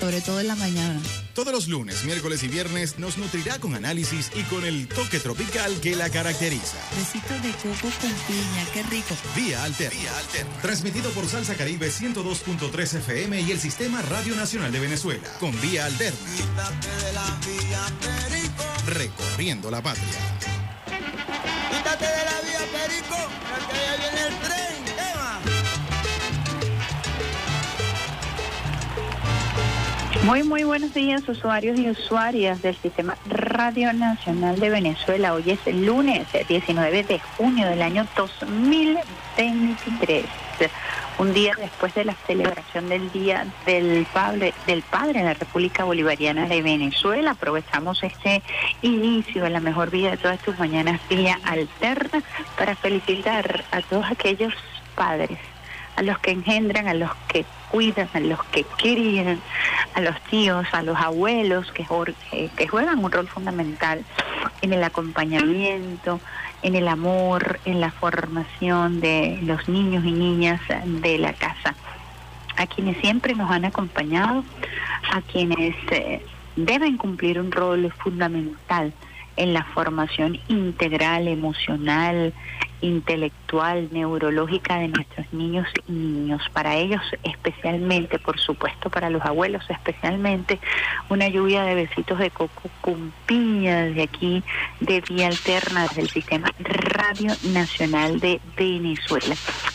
Sobre todo en la mañana. Todos los lunes, miércoles y viernes nos nutrirá con análisis y con el toque tropical que la caracteriza. Besitos de coco con piña, qué rico. Vía Alterna. Transmitido por Salsa Caribe 102.3 FM y el Sistema Radio Nacional de Venezuela. Con Vía Alterna. Recorriendo la patria. Quítate de la vía, Perico, que ya viene el tren. Muy, muy buenos días, usuarios y usuarias del Sistema Radio Nacional de Venezuela. Hoy es el lunes eh, 19 de junio del año 2023. Un día después de la celebración del Día del Padre, del Padre en la República Bolivariana de Venezuela, aprovechamos este inicio de la mejor vida de todas tus mañanas, vía alterna, para felicitar a todos aquellos padres a los que engendran, a los que cuidan, a los que crían, a los tíos, a los abuelos que, eh, que juegan un rol fundamental en el acompañamiento, en el amor, en la formación de los niños y niñas de la casa. A quienes siempre nos han acompañado, a quienes eh, deben cumplir un rol fundamental en la formación integral, emocional, intelectual, neurológica de nuestros niños y niños. Para ellos especialmente, por supuesto, para los abuelos especialmente, una lluvia de besitos de coco con piña desde aquí, de vía alterna, desde el Sistema Radio Nacional de Venezuela.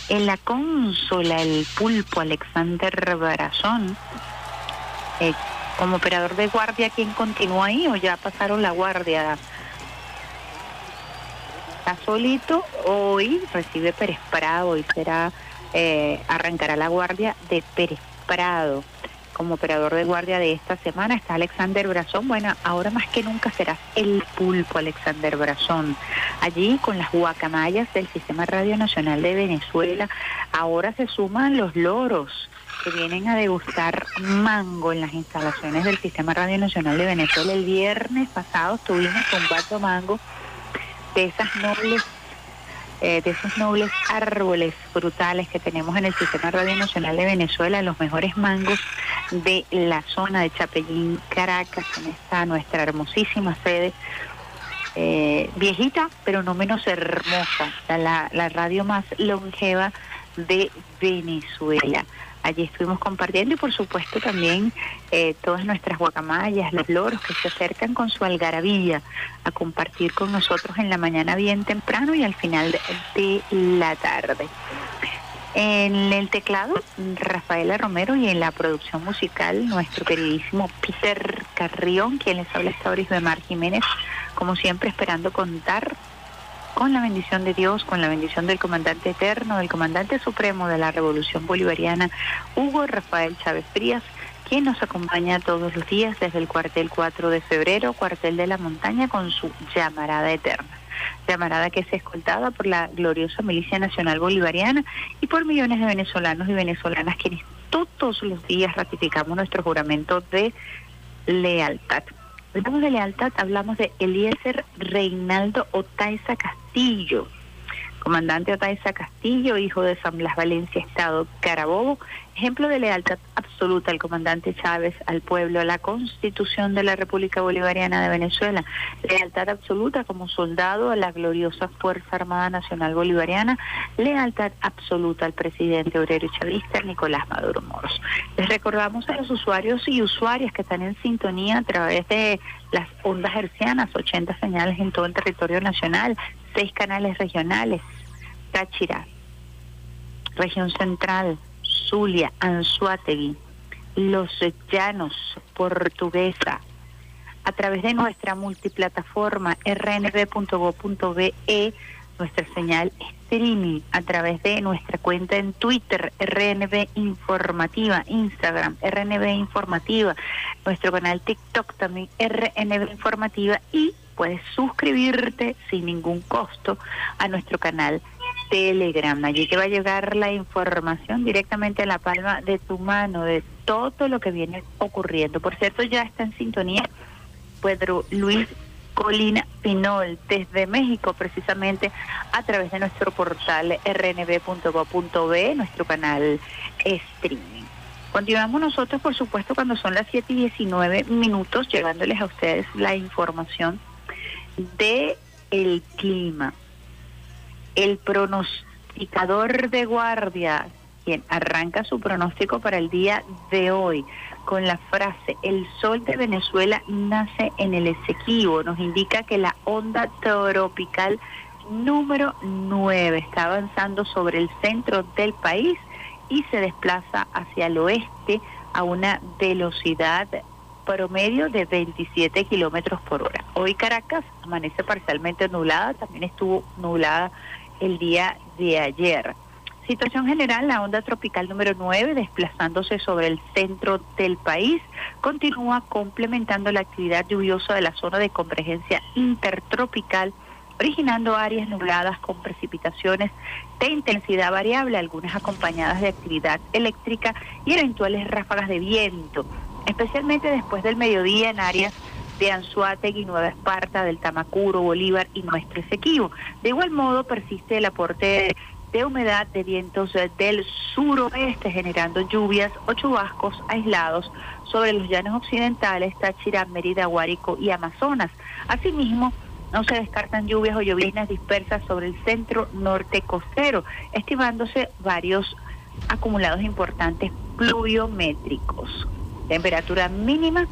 En la consola, el pulpo Alexander Barazón, eh, como operador de guardia, ¿quién continúa ahí o ya pasaron la guardia? Está solito, hoy recibe Pérez Prado y será, eh, arrancará la guardia de Pérez Prado. Como operador de guardia de esta semana está Alexander Brazón. Bueno, ahora más que nunca serás el pulpo Alexander Brazón. Allí con las guacamayas del Sistema Radio Nacional de Venezuela, ahora se suman los loros que vienen a degustar mango en las instalaciones del Sistema Radio Nacional de Venezuela. El viernes pasado estuvimos con Pato Mango de esas nobles eh, de esos nobles árboles frutales que tenemos en el Sistema Radio Nacional de Venezuela, los mejores mangos de la zona de Chapellín, Caracas, en esta nuestra hermosísima sede, eh, viejita, pero no menos hermosa, la, la radio más longeva de Venezuela. Allí estuvimos compartiendo y por supuesto también eh, todas nuestras guacamayas, los loros que se acercan con su algarabía a compartir con nosotros en la mañana bien temprano y al final de, la tarde. En el teclado, Rafaela Romero y en la producción musical, nuestro queridísimo Peter Carrión, quien les habla esta hora de Mar Jiménez, como siempre esperando contar con la bendición de Dios, con la bendición del comandante eterno, del comandante supremo de la Revolución Bolivariana, Hugo Rafael Chávez Frías, quien nos acompaña todos los días desde el cuartel 4 de febrero, cuartel de la montaña, con su llamarada eterna. Llamarada que es escoltada por la gloriosa Milicia Nacional Bolivariana y por millones de venezolanos y venezolanas quienes todos los días ratificamos nuestro juramento de lealtad. Hablamos de lealtad, hablamos de Eliezer Reinaldo Otaiza Castillo, comandante Otaiza Castillo, hijo de San Blas Valencia, Estado Carabobo, ejemplo de lealtad absoluta al comandante Chávez, al pueblo, a la constitución de la República Bolivariana de Venezuela, lealtad absoluta como soldado a la gloriosa Fuerza Armada Nacional Bolivariana, lealtad absoluta al presidente obrero chavista Nicolás Maduro Moros. Les recordamos a los usuarios y usuarias que están en sintonía a través de las ondas hercianas, 80 señales en todo el territorio nacional, seis canales regionales, Táchira, región central, Zulia, Anzuategui, Los Llanos, Portuguesa, a través de nuestra multiplataforma rnb.go.be, nuestra señal streaming. A través de nuestra cuenta en Twitter, RNB Informativa, Instagram, RNB Informativa, nuestro canal TikTok también, RNB Informativa, y puedes suscribirte sin ningún costo a nuestro canal Telegram. Allí te va a llegar la información directamente a la palma de tu mano de todo lo que viene ocurriendo. Por cierto, ya está en sintonía Pedro Luis Colina Pinol desde México, precisamente a través de nuestro portal rnb.go.b, nuestro canal streaming. Continuamos nosotros, por supuesto, cuando son las 7 y 19 minutos, llevándoles a ustedes la información de el clima. El pronosticador de guardia, quien arranca su pronóstico para el día de hoy, con la frase El sol de Venezuela nace en el Esequibo. Nos indica que la onda tropical número 9 está avanzando sobre el centro del país y se desplaza hacia el oeste a una velocidad promedio de 27 kilómetros por hora. Hoy Caracas amanece parcialmente nublada, también estuvo nublada el día de ayer. Situación general, la onda tropical número 9, desplazándose sobre el centro del país, continúa complementando la actividad lluviosa de la zona de convergencia intertropical, originando áreas nubladas con precipitaciones de intensidad variable, algunas acompañadas de actividad eléctrica y eventuales ráfagas de viento, especialmente después del mediodía en áreas de Anzuategui, Nueva Esparta, del Tamacuro, Bolívar y Nuestro Esequibo. De igual modo persiste el aporte de humedad de vientos del suroeste, generando lluvias o chubascos aislados sobre los llanos occidentales, Táchira, Mérida, Guárico y Amazonas. Asimismo, no se descartan lluvias o lloviznas dispersas sobre el centro norte costero, estimándose varios acumulados importantes pluviométricos. Temperatura mínima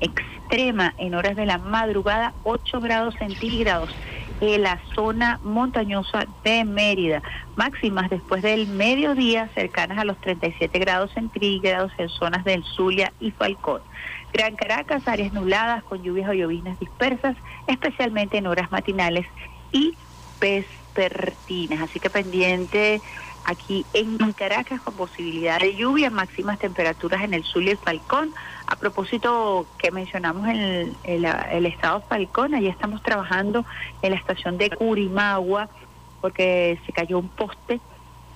extrema en horas de la madrugada, 8 grados centígrados en la zona montañosa de Mérida, máximas después del mediodía cercanas a los 37 grados centígrados en zonas del Zulia y Falcón. Gran Caracas, áreas nubladas con lluvias o lloviznas dispersas, especialmente en horas matinales y vespertinas. Así que pendiente aquí en Caracas con posibilidad de lluvia, máximas temperaturas en el sur y Falcón. A propósito que mencionamos el, el, estado Falcón, allí estamos trabajando en la estación de Curimagua porque se cayó un poste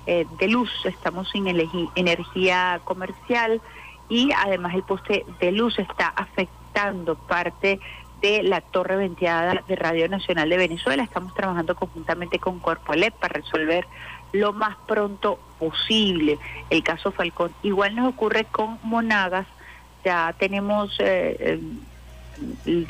eh, de luz, estamos sin energía comercial y además el poste de luz está afectando parte de la torre venteada de Radio Nacional de Venezuela. Estamos trabajando conjuntamente con Corpolet para resolver lo más pronto posible el caso Falcón. Igual nos ocurre con Monagas, ya tenemos eh,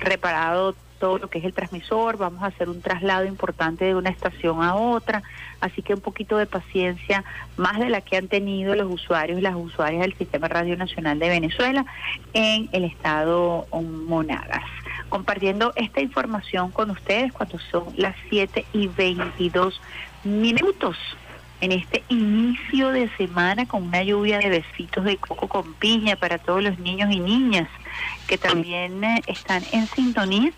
reparado todo lo que es el transmisor, vamos a hacer un traslado importante de una estación a otra, así que un poquito de paciencia, más de la que han tenido los usuarios y las usuarias del Sistema Radio Nacional de Venezuela en el estado Monagas. Compartiendo esta información con ustedes cuando son las 7 y 22 minutos en este inicio de semana con una lluvia de besitos de coco con piña para todos los niños y niñas que también eh, están en sintonía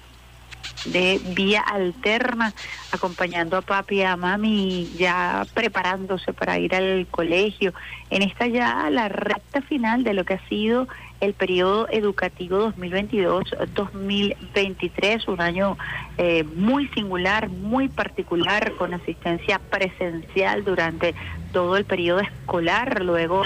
de vía alterna, acompañando a papi y a mami, ya preparándose para ir al colegio. En esta ya la recta final de lo que ha sido el periodo educativo 2022-2023, un año eh, muy singular, muy particular, con asistencia presencial durante todo el periodo escolar, luego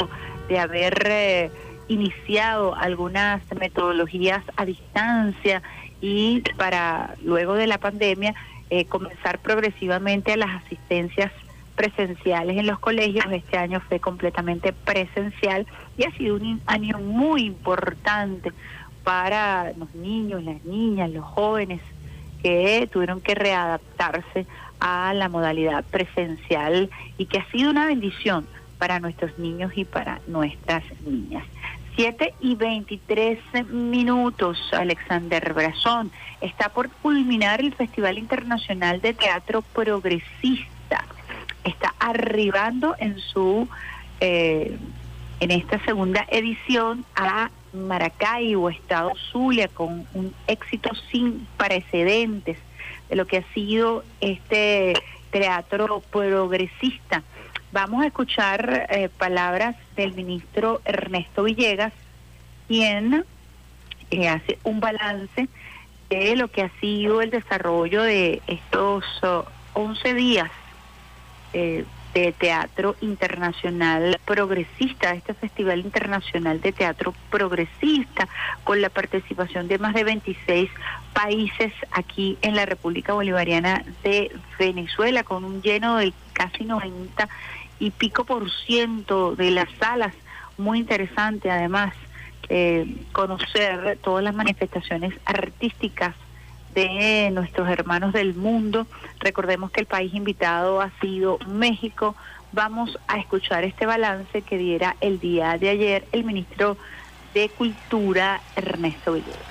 de haber eh, iniciado algunas metodologías a distancia y para luego de la pandemia eh, comenzar progresivamente a las asistencias presenciales en los colegios. Este año fue completamente presencial y ha sido un año muy importante para los niños, las niñas, los jóvenes que tuvieron que readaptarse a la modalidad presencial y que ha sido una bendición para nuestros niños y para nuestras niñas. 7 y 23 minutos, Alexander Brazón. Está por culminar el Festival Internacional de Teatro Progresista está arribando en su eh, en esta segunda edición a Maracaibo, Estado Zulia, con un éxito sin precedentes de lo que ha sido este teatro progresista. Vamos a escuchar eh, palabras del ministro Ernesto Villegas, quien eh, hace un balance de lo que ha sido el desarrollo de estos 11 días eh, de Teatro Internacional Progresista, este Festival Internacional de Teatro Progresista, con la participación de más de 26 países aquí en la República Bolivariana de Venezuela, con un lleno del casi 90 y pico por ciento de las salas. Muy interesante además eh, conocer todas las manifestaciones artísticas de nuestros hermanos del mundo. Recordemos que el país invitado ha sido México. Vamos a escuchar este balance que diera el día de ayer el ministro de Cultura, Ernesto Villegas.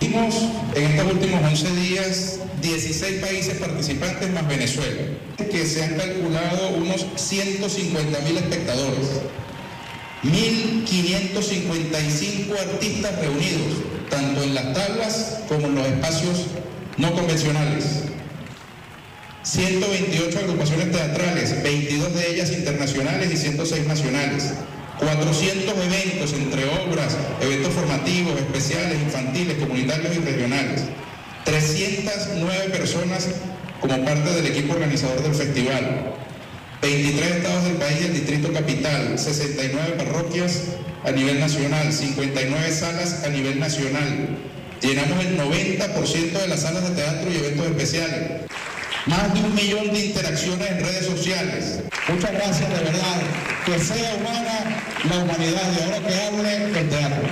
En estos últimos 11 días 16 países participantes más Venezuela, que se han calculado unos 150 mil espectadores, 1.555 artistas reunidos, tanto en las tablas como en los espacios no convencionales. 128 agrupaciones teatrales, 22 de ellas internacionales y 106 nacionales. 400 eventos entre obras, eventos formativos, especiales, infantiles, comunitarios y regionales. 309 personas como parte del equipo organizador del festival. 23 estados del país y Distrito Capital, 69 parroquias a nivel nacional, 59 salas a nivel nacional. Llenamos el 90% de las salas de teatro y eventos especiales. Más de un millón de interacciones en redes sociales. Muchas gracias, de verdad. Que sea humana la humanidad y ahora que hable el teatro.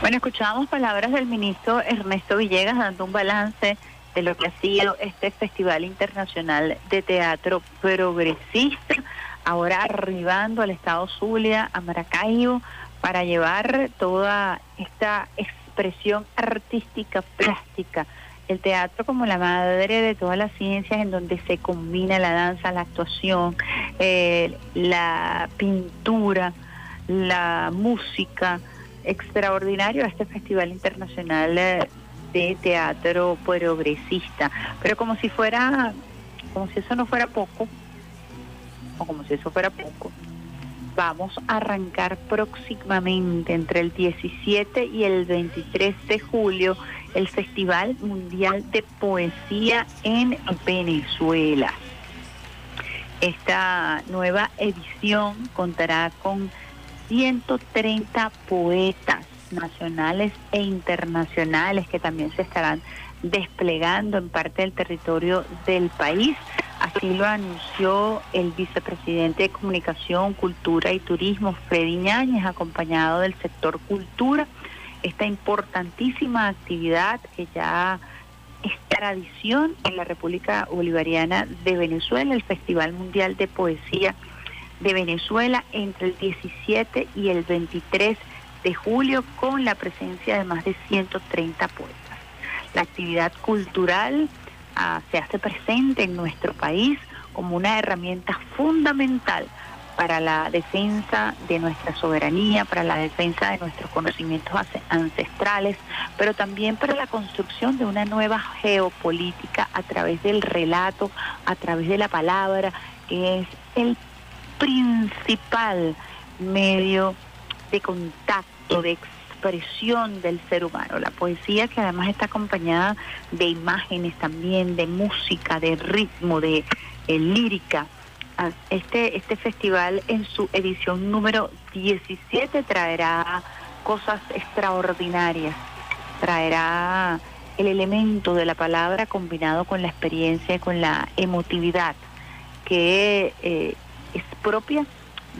Bueno, escuchábamos palabras del ministro Ernesto Villegas dando un balance de lo que ha sido este Festival Internacional de Teatro Progresista, ahora arribando al estado Zulia, a Maracaibo, para llevar toda esta expresión artística, plástica, el teatro como la madre de todas las ciencias en donde se combina la danza, la actuación, eh, la pintura, la música, extraordinario este Festival Internacional eh, de teatro progresista. Pero como si fuera, como si eso no fuera poco, o como si eso fuera poco, vamos a arrancar próximamente entre el 17 y el 23 de julio el Festival Mundial de Poesía en Venezuela. Esta nueva edición contará con 130 poetas nacionales e internacionales que también se estarán desplegando en parte del territorio del país. Así lo anunció el vicepresidente de Comunicación, Cultura y Turismo, Freddy Ñáñez, acompañado del sector cultura. Esta importantísima actividad que ya es tradición en la República Bolivariana de Venezuela, el Festival Mundial de Poesía de Venezuela entre el 17 y el 23 de julio con la presencia de más de 130 poetas. La actividad cultural ah, se hace presente en nuestro país como una herramienta fundamental para la defensa de nuestra soberanía, para la defensa de nuestros conocimientos ancestrales, pero también para la construcción de una nueva geopolítica a través del relato, a través de la palabra, que es el principal medio de contacto, de expresión del ser humano. La poesía que además está acompañada de imágenes también, de música, de ritmo, de eh, lírica. Ah, este, este festival en su edición número 17 traerá cosas extraordinarias, traerá el elemento de la palabra combinado con la experiencia y con la emotividad que eh, es propia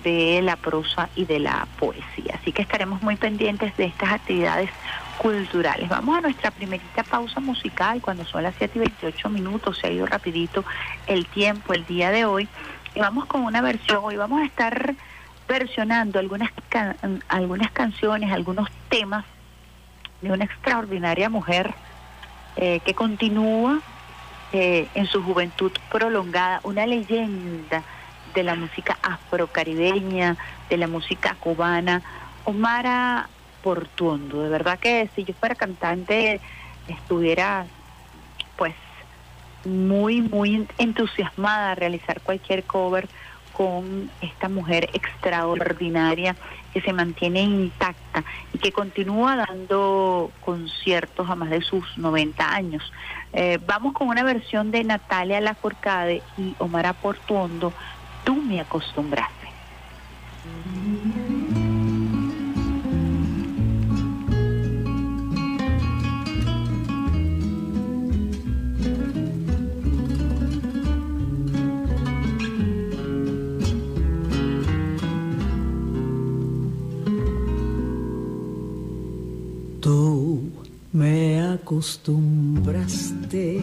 de la prosa y de la poesía. Así que estaremos muy pendientes de estas actividades culturales. Vamos a nuestra primerita pausa musical cuando son las 7 y 28 minutos, se ha ido rapidito el tiempo el día de hoy. Y vamos con una versión, hoy vamos a estar versionando algunas, algunas canciones, algunos temas de una extraordinaria mujer eh, que continúa eh, en su juventud prolongada, una leyenda de la música afrocaribeña, de la música cubana, Omara Portuondo. De verdad que si yo fuera cantante estuviera pues muy, muy entusiasmada a realizar cualquier cover con esta mujer extraordinaria que se mantiene intacta y que continúa dando conciertos a más de sus 90 años. Eh, vamos con una versión de Natalia Lafourcade y Omar Portuondo, Tú me acostumbraste. me acostumbraste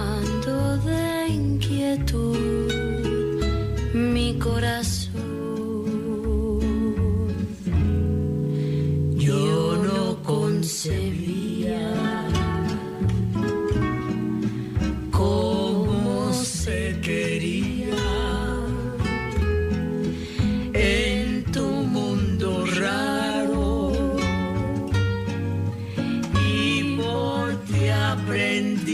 inquietud mi corazón. Yo no concebía cómo se quería en tu mundo raro y por ti aprendí.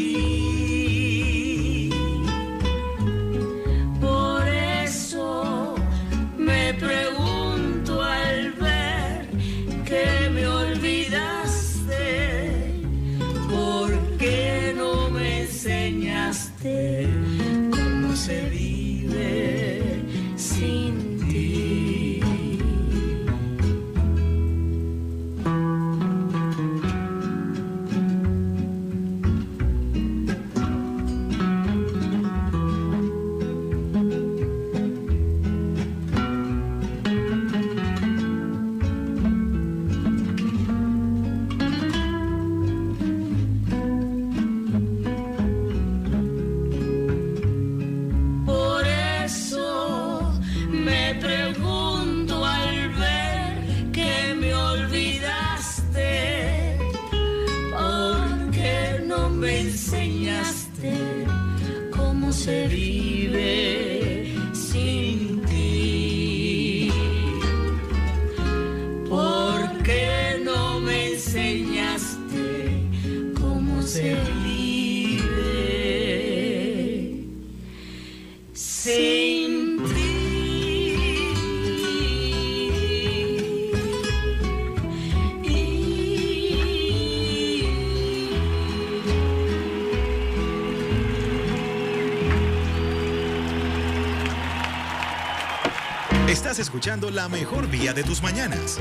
Estás escuchando la mejor vía de tus mañanas.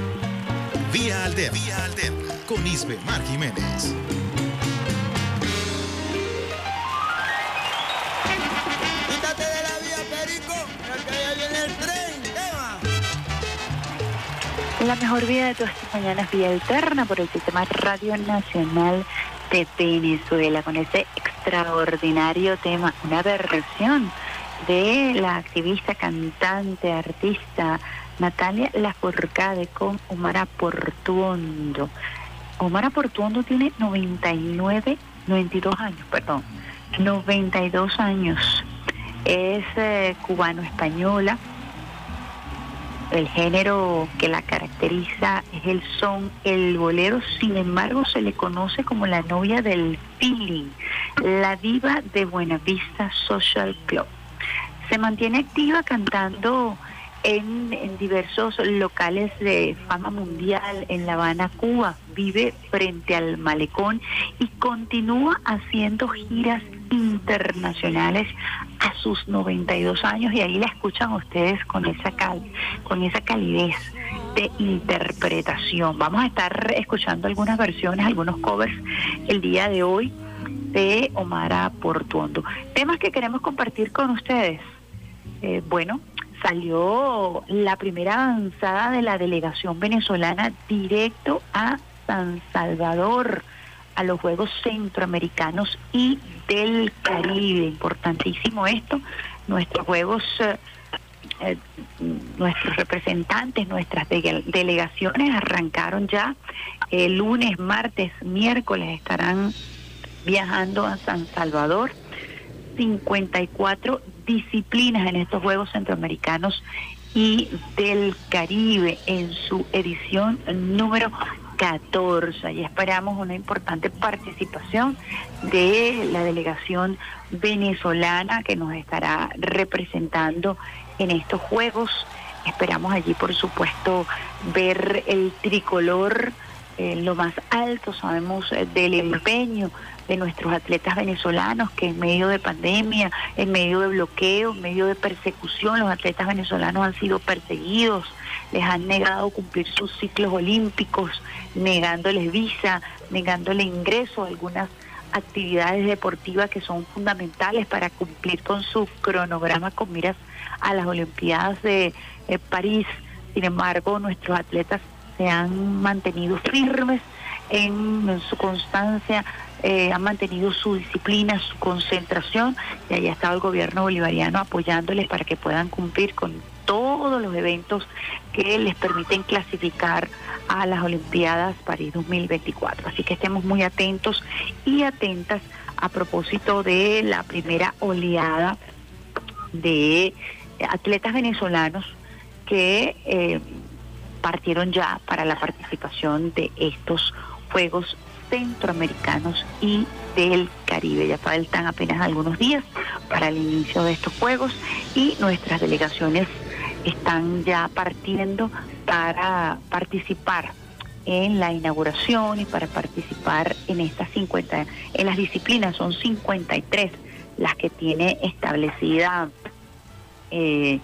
Vía Alterna. Vía Alterna. Con Isbe Mar Jiménez. Quítate de la vía, Perico, que ya viene el tren. Eva. La mejor vía de todas estas mañanas, vía alterna por el Sistema Radio Nacional de Venezuela, con ese extraordinario tema, una versión de la activista, cantante, artista Natalia Lafourcade con Omar Portuondo. Omar Portuondo tiene 99, 92 años, perdón, 92 años. Es eh, cubano-española, el género que la caracteriza es el son, el bolero, sin embargo se le conoce como la novia del feeling, la diva de Buenavista Social Club. Se mantiene activa cantando en, en diversos locales de fama mundial en La Habana, Cuba. Vive frente al malecón y continúa haciendo giras internacionales a sus 92 años y ahí la escuchan ustedes con esa cal, con esa calidez de interpretación. Vamos a estar escuchando algunas versiones, algunos covers el día de hoy de Omar Portuondo. Temas que queremos compartir con ustedes. Eh, bueno, salió la primera avanzada de la delegación venezolana directo a San Salvador a los Juegos Centroamericanos y del Caribe. Importantísimo esto, nuestros Juegos, eh, eh, nuestros representantes, nuestras delegaciones arrancaron ya el lunes, martes, miércoles estarán viajando a San Salvador. 54 disciplinas en estos Juegos Centroamericanos y del Caribe en su edición número 14 y esperamos una importante participación de la delegación venezolana que nos estará representando en estos Juegos. Esperamos allí, por supuesto, ver el tricolor en lo más alto, sabemos eh, del empeño de nuestros atletas venezolanos que en medio de pandemia, en medio de bloqueo, en medio de persecución, los atletas venezolanos han sido perseguidos, les han negado cumplir sus ciclos olímpicos, negándoles visa, negándoles ingreso a algunas actividades deportivas que son fundamentales para cumplir con su cronograma con miras a las Olimpiadas de eh, París. Sin embargo, nuestros atletas se han mantenido firmes en su constancia, eh, han mantenido su disciplina, su concentración y allá estado el gobierno bolivariano apoyándoles para que puedan cumplir con todos los eventos que les permiten clasificar a las Olimpiadas París 2024. Así que estemos muy atentos y atentas a propósito de la primera oleada de atletas venezolanos que eh, partieron ya para la participación de estos Juegos Centroamericanos y del Caribe. Ya faltan apenas algunos días para el inicio de estos Juegos y nuestras delegaciones están ya partiendo para participar en la inauguración y para participar en estas 50, en las disciplinas son 53 las que tiene establecida eh,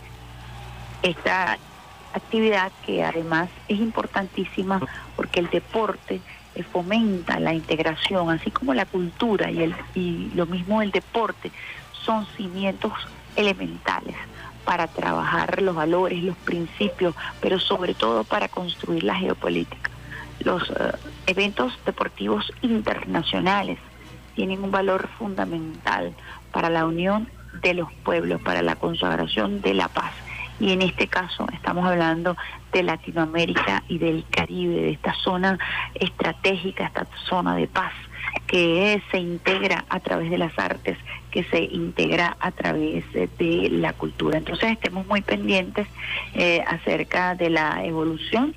esta actividad que además es importantísima porque el deporte fomenta la integración, así como la cultura y, el, y lo mismo el deporte, son cimientos elementales para trabajar los valores, los principios, pero sobre todo para construir la geopolítica. Los eh, eventos deportivos internacionales tienen un valor fundamental para la unión de los pueblos, para la consagración de la paz y en este caso estamos hablando de Latinoamérica y del Caribe, de esta zona estratégica, esta zona de paz que se integra a través de las artes, que se integra a través de la cultura. Entonces estemos muy pendientes eh, acerca de la evolución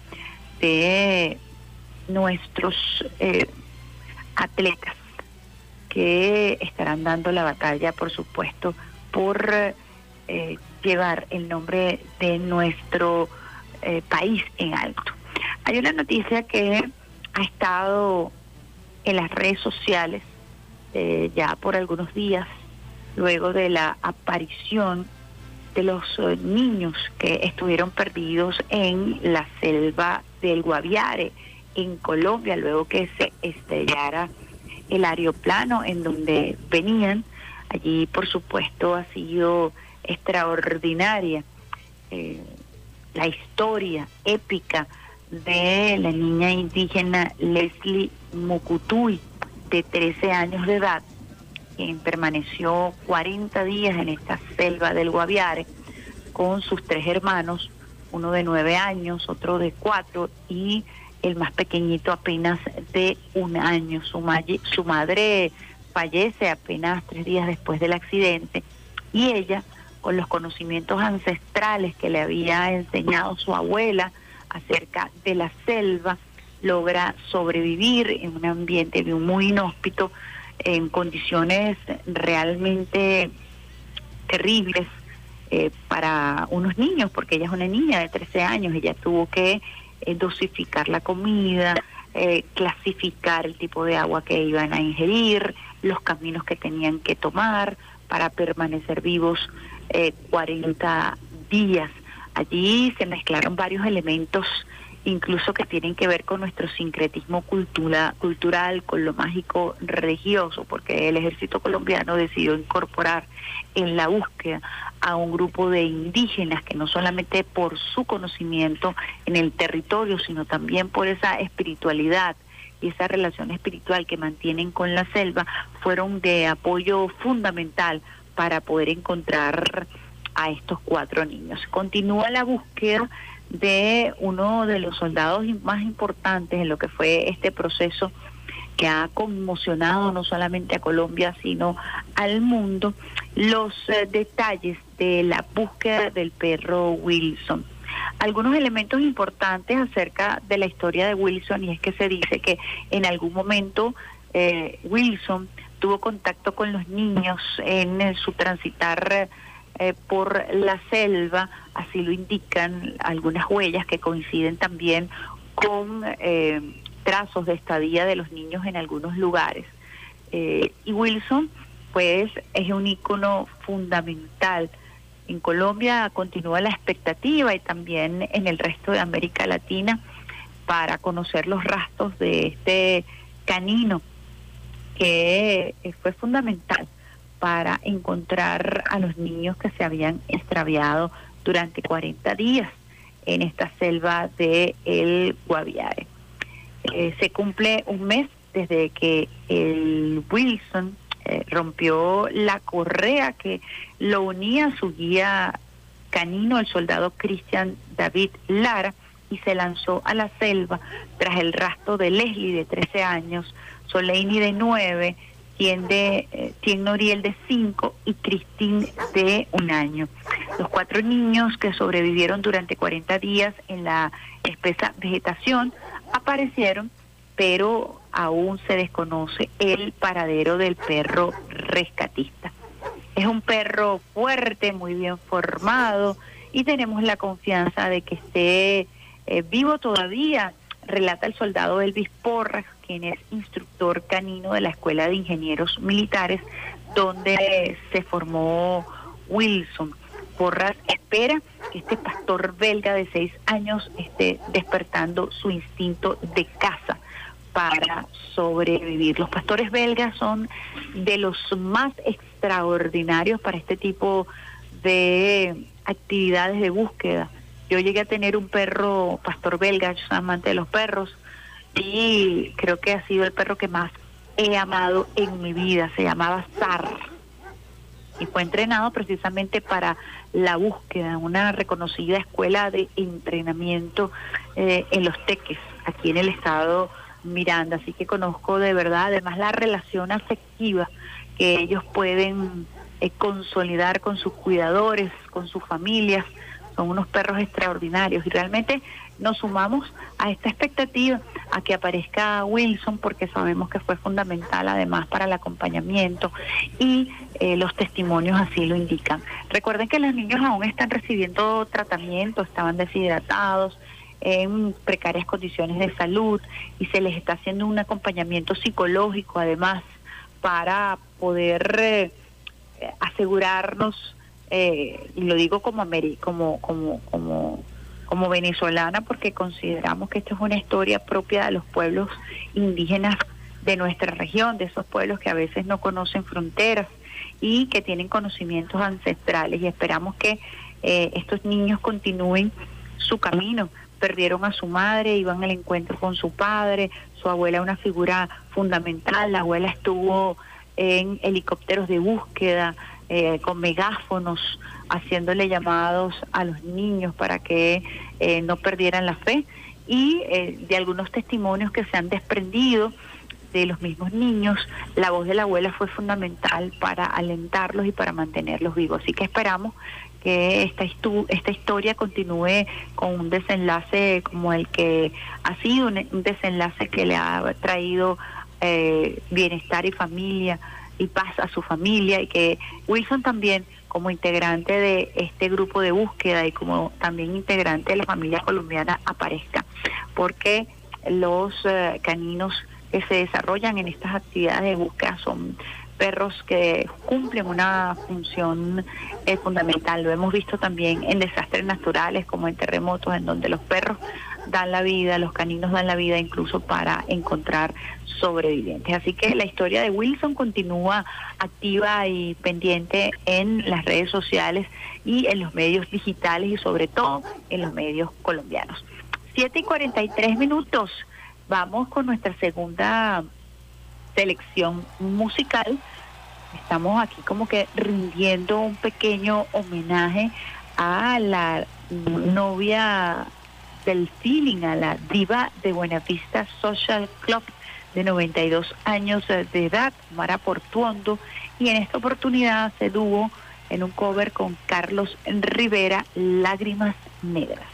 de nuestros eh, atletas que estarán dando la batalla, por supuesto, por eh, llevar el nombre de nuestro eh, país en alto. Hay una noticia que ha estado en las redes sociales eh, ya por algunos días, luego de la aparición de los eh, niños que estuvieron perdidos en la selva del Guaviare, en Colombia, luego que se estrellara el aeroplano en donde venían. Allí, por supuesto, ha sido extraordinaria eh, la historia épica de la niña indígena Leslie Mucutuy, de 13 años de edad, quien permaneció 40 días en esta selva del Guaviare con sus tres hermanos, uno de 9 años, otro de 4 y el más pequeñito apenas de un año. Su, su madre fallece apenas tres días después del accidente y ella con los conocimientos ancestrales que le había enseñado su abuela acerca de la selva, logra sobrevivir en un ambiente muy inhóspito, en condiciones realmente terribles eh, para unos niños, porque ella es una niña de 13 años, ella tuvo que eh, dosificar la comida, eh, clasificar el tipo de agua que iban a ingerir, los caminos que tenían que tomar para permanecer vivos eh, 40 días. Allí se mezclaron varios elementos, incluso que tienen que ver con nuestro sincretismo cultura, cultural, con lo mágico religioso, porque el ejército colombiano decidió incorporar en la búsqueda a un grupo de indígenas que no solamente por su conocimiento en el territorio, sino también por esa espiritualidad y esa relación espiritual que mantienen con la selva fueron de apoyo fundamental para poder encontrar a estos cuatro niños. Continúa la búsqueda de uno de los soldados más importantes en lo que fue este proceso que ha conmocionado no solamente a Colombia, sino al mundo, los eh, detalles de la búsqueda del perro Wilson. Algunos elementos importantes acerca de la historia de Wilson y es que se dice que en algún momento eh, Wilson tuvo contacto con los niños en su transitar eh, por la selva, así lo indican algunas huellas que coinciden también con eh, trazos de estadía de los niños en algunos lugares. Eh, y Wilson, pues, es un ícono fundamental. En Colombia continúa la expectativa y también en el resto de América Latina para conocer los rastros de este canino que fue fundamental para encontrar a los niños que se habían extraviado durante 40 días en esta selva de El Guaviare. Eh, se cumple un mes desde que el Wilson eh, rompió la correa que lo unía a su guía canino, el soldado Christian David Lara, y se lanzó a la selva tras el rastro de Leslie de 13 años, Soleini de 9, Tien, de, eh, Noriel de 5 y Christine de un año. Los cuatro niños que sobrevivieron durante 40 días en la espesa vegetación aparecieron, pero aún se desconoce el paradero del perro rescatista. Es un perro fuerte, muy bien formado y tenemos la confianza de que esté eh, vivo todavía, relata el soldado Elvis Porras, quien es instructor canino de la Escuela de Ingenieros Militares, donde se formó Wilson. Porras espera que este pastor belga de seis años esté despertando su instinto de caza para sobrevivir. Los pastores belgas son de los más extraordinarios para este tipo de actividades de búsqueda. Yo llegué a tener un perro pastor belga, yo soy amante de los perros, y creo que ha sido el perro que más he amado en mi vida. Se llamaba Sar y fue entrenado precisamente para la búsqueda, una reconocida escuela de entrenamiento eh, en los teques, aquí en el estado Miranda. Así que conozco de verdad, además, la relación afectiva que ellos pueden eh, consolidar con sus cuidadores, con sus familias. Son unos perros extraordinarios y realmente nos sumamos a esta expectativa, a que aparezca Wilson, porque sabemos que fue fundamental además para el acompañamiento y eh, los testimonios así lo indican. Recuerden que los niños aún están recibiendo tratamiento, estaban deshidratados, en precarias condiciones de salud y se les está haciendo un acompañamiento psicológico además para poder eh, asegurarnos, eh, y lo digo como, como, como, como como venezolana porque consideramos que esto es una historia propia de los pueblos indígenas de nuestra región, de esos pueblos que a veces no conocen fronteras y que tienen conocimientos ancestrales y esperamos que eh, estos niños continúen su camino. Perdieron a su madre, iban al encuentro con su padre, su abuela una figura fundamental, la abuela estuvo en helicópteros de búsqueda, eh, con megáfonos, haciéndole llamados a los niños para que eh, no perdieran la fe y eh, de algunos testimonios que se han desprendido de los mismos niños, la voz de la abuela fue fundamental para alentarlos y para mantenerlos vivos. Así que esperamos que esta, esta historia continúe con un desenlace como el que ha sido un, desenlace que le ha traído eh, bienestar y familia y paz a su familia y que Wilson también como integrante de este grupo de búsqueda y como también integrante de la familia colombiana aparezca, porque los eh, caninos que se desarrollan en estas actividades de búsqueda son perros que cumplen una función eh, fundamental. Lo hemos visto también en desastres naturales como en terremotos, en donde los perros dan la vida, los caninos dan la vida incluso para encontrar sobrevivientes. Así que la historia de Wilson continúa activa y pendiente en las redes sociales y en los medios digitales y sobre todo en los medios colombianos. 7 y 43 minutos, vamos con nuestra segunda selección musical. Estamos aquí como que rindiendo un pequeño homenaje a la novia del feeling a la diva de Buenavista Social Club de 92 años de edad, Mara Portuondo, y en esta oportunidad se dúo en un cover con Carlos Rivera, Lágrimas Negras.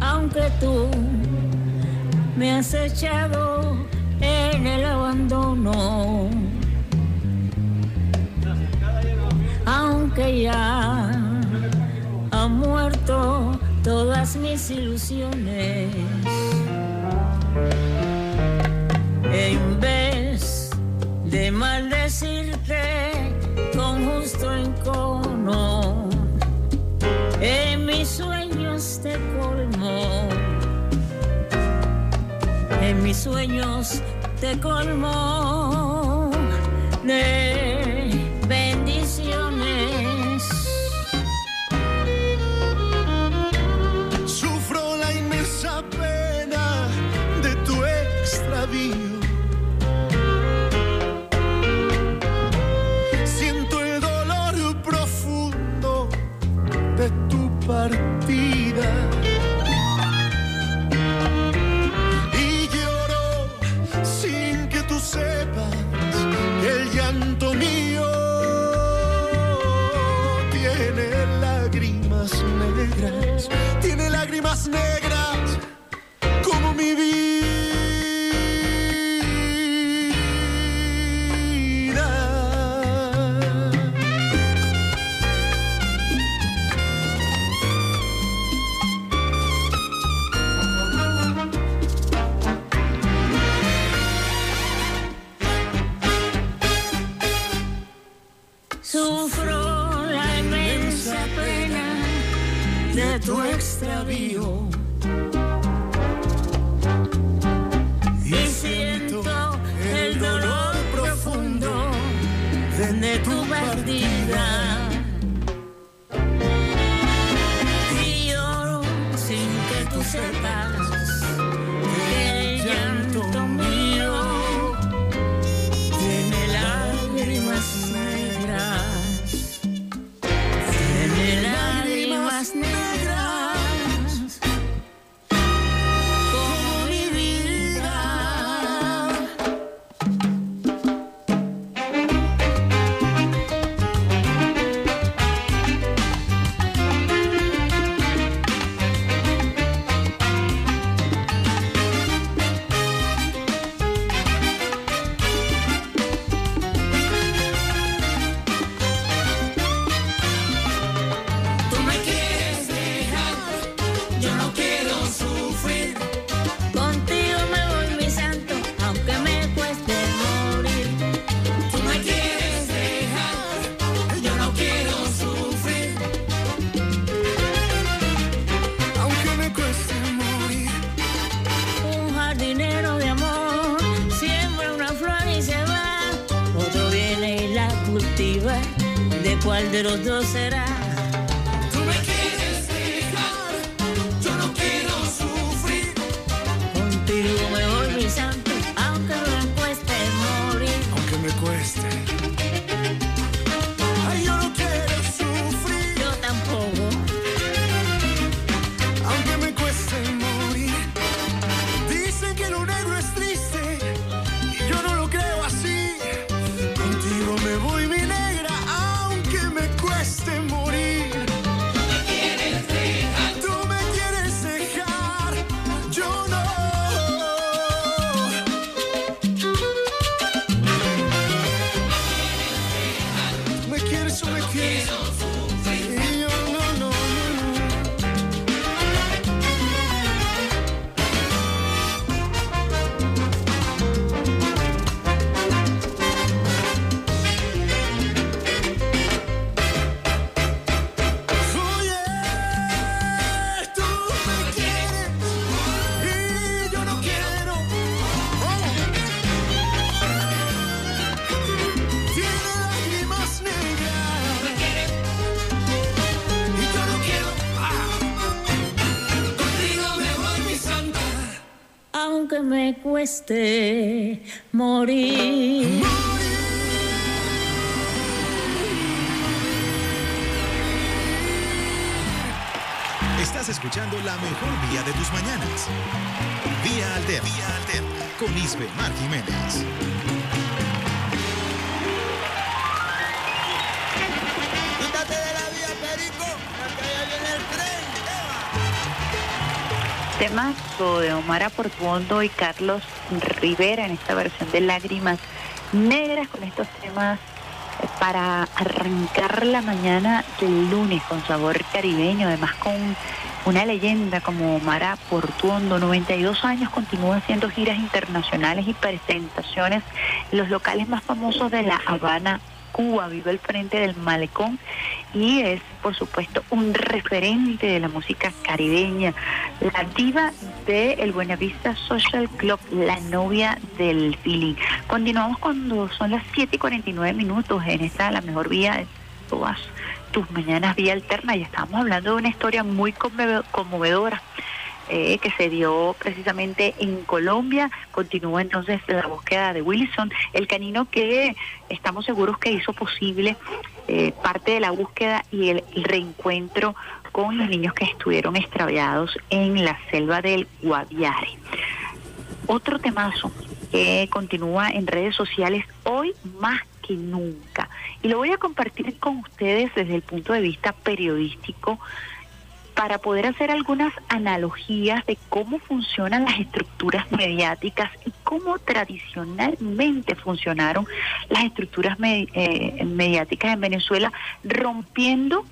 Aunque tú me has echado en el abandono aunque ya han muerto todas mis ilusiones. En vez de maldecirte con justo encono, en mis sueños te colmo. En mis sueños te colmo. be me cueste morir. Estás escuchando la mejor vía de tus mañanas. Vía Alterna. Vía Alterna. Con Isbe Mar Jiménez. Temazo de Omar Aportuondo y Carlos Rivera en esta versión de Lágrimas Negras con estos temas eh, para arrancar la mañana del lunes con sabor caribeño, además con una leyenda como Omar Aportuondo, 92 años, continúa haciendo giras internacionales y presentaciones en los locales más famosos de La Habana, Cuba, vive al frente del malecón y es, por supuesto, un referente de la música caribeña, la diva del el Buenavista Social Club, la novia del feeling. Continuamos cuando son las 7 y 49 minutos en esta, la mejor vía de todas tus mañanas, vía alterna, y estamos hablando de una historia muy conmove- conmovedora eh, que se dio precisamente en Colombia. Continúa entonces la búsqueda de Wilson, el canino que estamos seguros que hizo posible eh, parte de la búsqueda y el reencuentro con los niños que estuvieron extraviados en la selva del Guaviare. Otro temazo que continúa en redes sociales hoy más que nunca. Y lo voy a compartir con ustedes desde el punto de vista periodístico para poder hacer algunas analogías de cómo funcionan las estructuras mediáticas y cómo tradicionalmente funcionaron las estructuras eh, mediáticas en Venezuela, rompiendo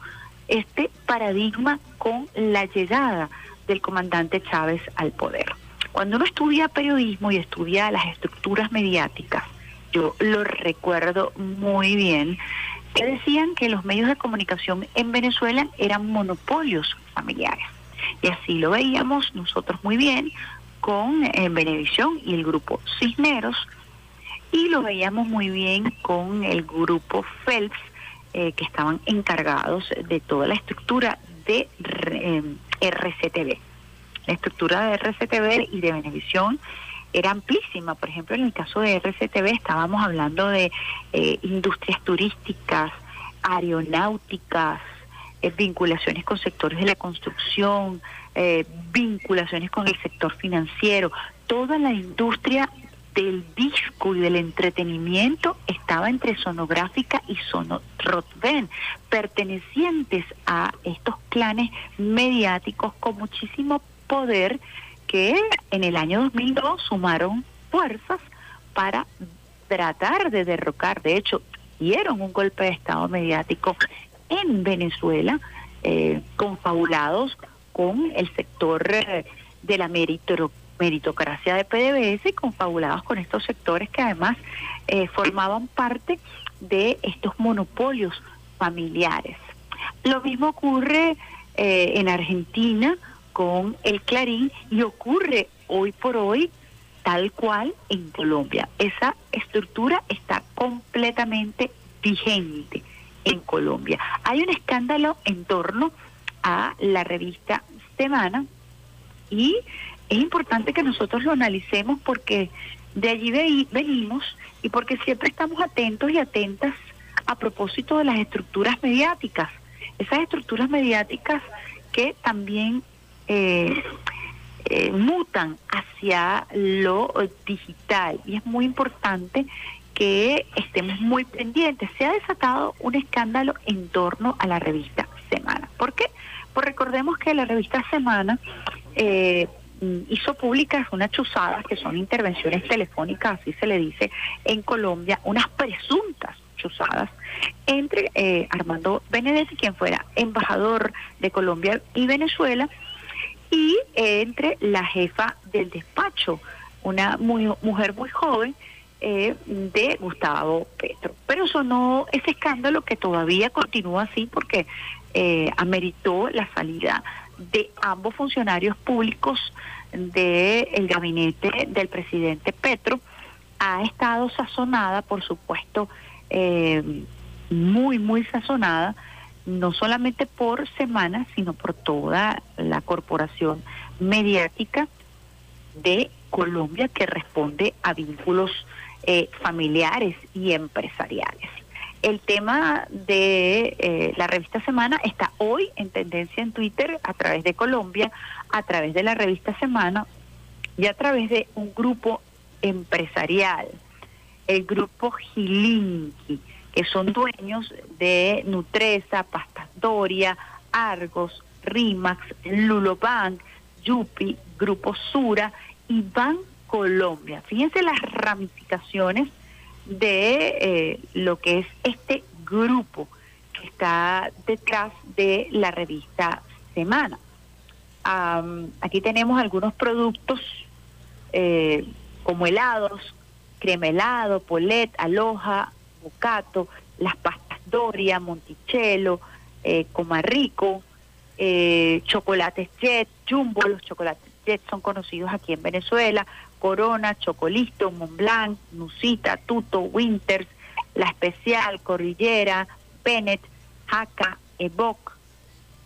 este paradigma con la llegada del comandante Chávez al poder. Cuando uno estudia periodismo y estudia las estructuras mediáticas, yo lo recuerdo muy bien, que decían que los medios de comunicación en Venezuela eran monopolios familiares. Y así lo veíamos nosotros muy bien con eh, Venevisión y el grupo Cisneros, y lo veíamos muy bien con el grupo Phelps, eh, que estaban encargados de toda la estructura de eh, RCTV. La estructura de RCTV y de Venevisión era amplísima. Por ejemplo, en el caso de RCTV estábamos hablando de eh, industrias turísticas, aeronáuticas, eh, vinculaciones con sectores de la construcción, eh, vinculaciones con el sector financiero. Toda la industria del disco y del entretenimiento estaba entre Sonográfica y Sonorotven, pertenecientes a estos clanes mediáticos con muchísimo poder que en el año 2002 sumaron fuerzas para tratar de derrocar, de hecho, dieron un golpe de Estado mediático en Venezuela, eh, confabulados con el sector eh, de la meritocracia de PDVSA y confabulados con estos sectores que además eh, formaban parte de estos monopolios familiares. Lo mismo ocurre eh, en Argentina con el Clarín y ocurre hoy por hoy tal cual en Colombia. Esa estructura está completamente vigente en Colombia. Hay un escándalo en torno a la revista Semana y es importante que nosotros lo analicemos porque de allí ve- venimos y porque siempre estamos atentos y atentas a propósito de las estructuras mediáticas. Esas estructuras mediáticas que también eh, eh, mutan hacia lo digital y es muy importante que estemos muy pendientes. Se ha desatado un escándalo en torno a la revista Semana. ¿Por qué? Pues recordemos que la revista Semana eh, hizo públicas unas chuzadas que son intervenciones telefónicas, así se le dice en Colombia, unas presuntas chuzadas entre eh, Armando Benedetti, quien fuera embajador de Colombia y Venezuela, y entre la jefa del despacho, una muy, mujer muy joven eh, de Gustavo Petro. Pero eso no, ese escándalo que todavía continúa así porque eh, ameritó la salida de ambos funcionarios públicos del gabinete del presidente Petro, ha estado sazonada, por supuesto, eh, muy, muy sazonada, no solamente por semana, sino por toda la corporación mediática de Colombia que responde a vínculos eh, familiares y empresariales. El tema de eh, la revista Semana está hoy en tendencia en Twitter a través de Colombia, a través de la revista Semana y a través de un grupo empresarial, el grupo Gilinki, que son dueños de Nutresa, Pastas Doria, Argos, Rimax, Lulobank, Yupi, Grupo Sura y Ban Colombia. Fíjense las ramificaciones de eh, lo que es este grupo que está detrás de la revista Semana. Aquí tenemos algunos productos eh, como helados, crema helado, polet, aloja, las pastas Doria, Monticello, eh, Comarrico, eh, chocolates Jet, Jumbo, los chocolates Jet son conocidos aquí en Venezuela, Corona, Chocolisto, Montblanc, Nusita, Tuto, Winters, La Especial, Cordillera, Bennett, Jaca, Evoc.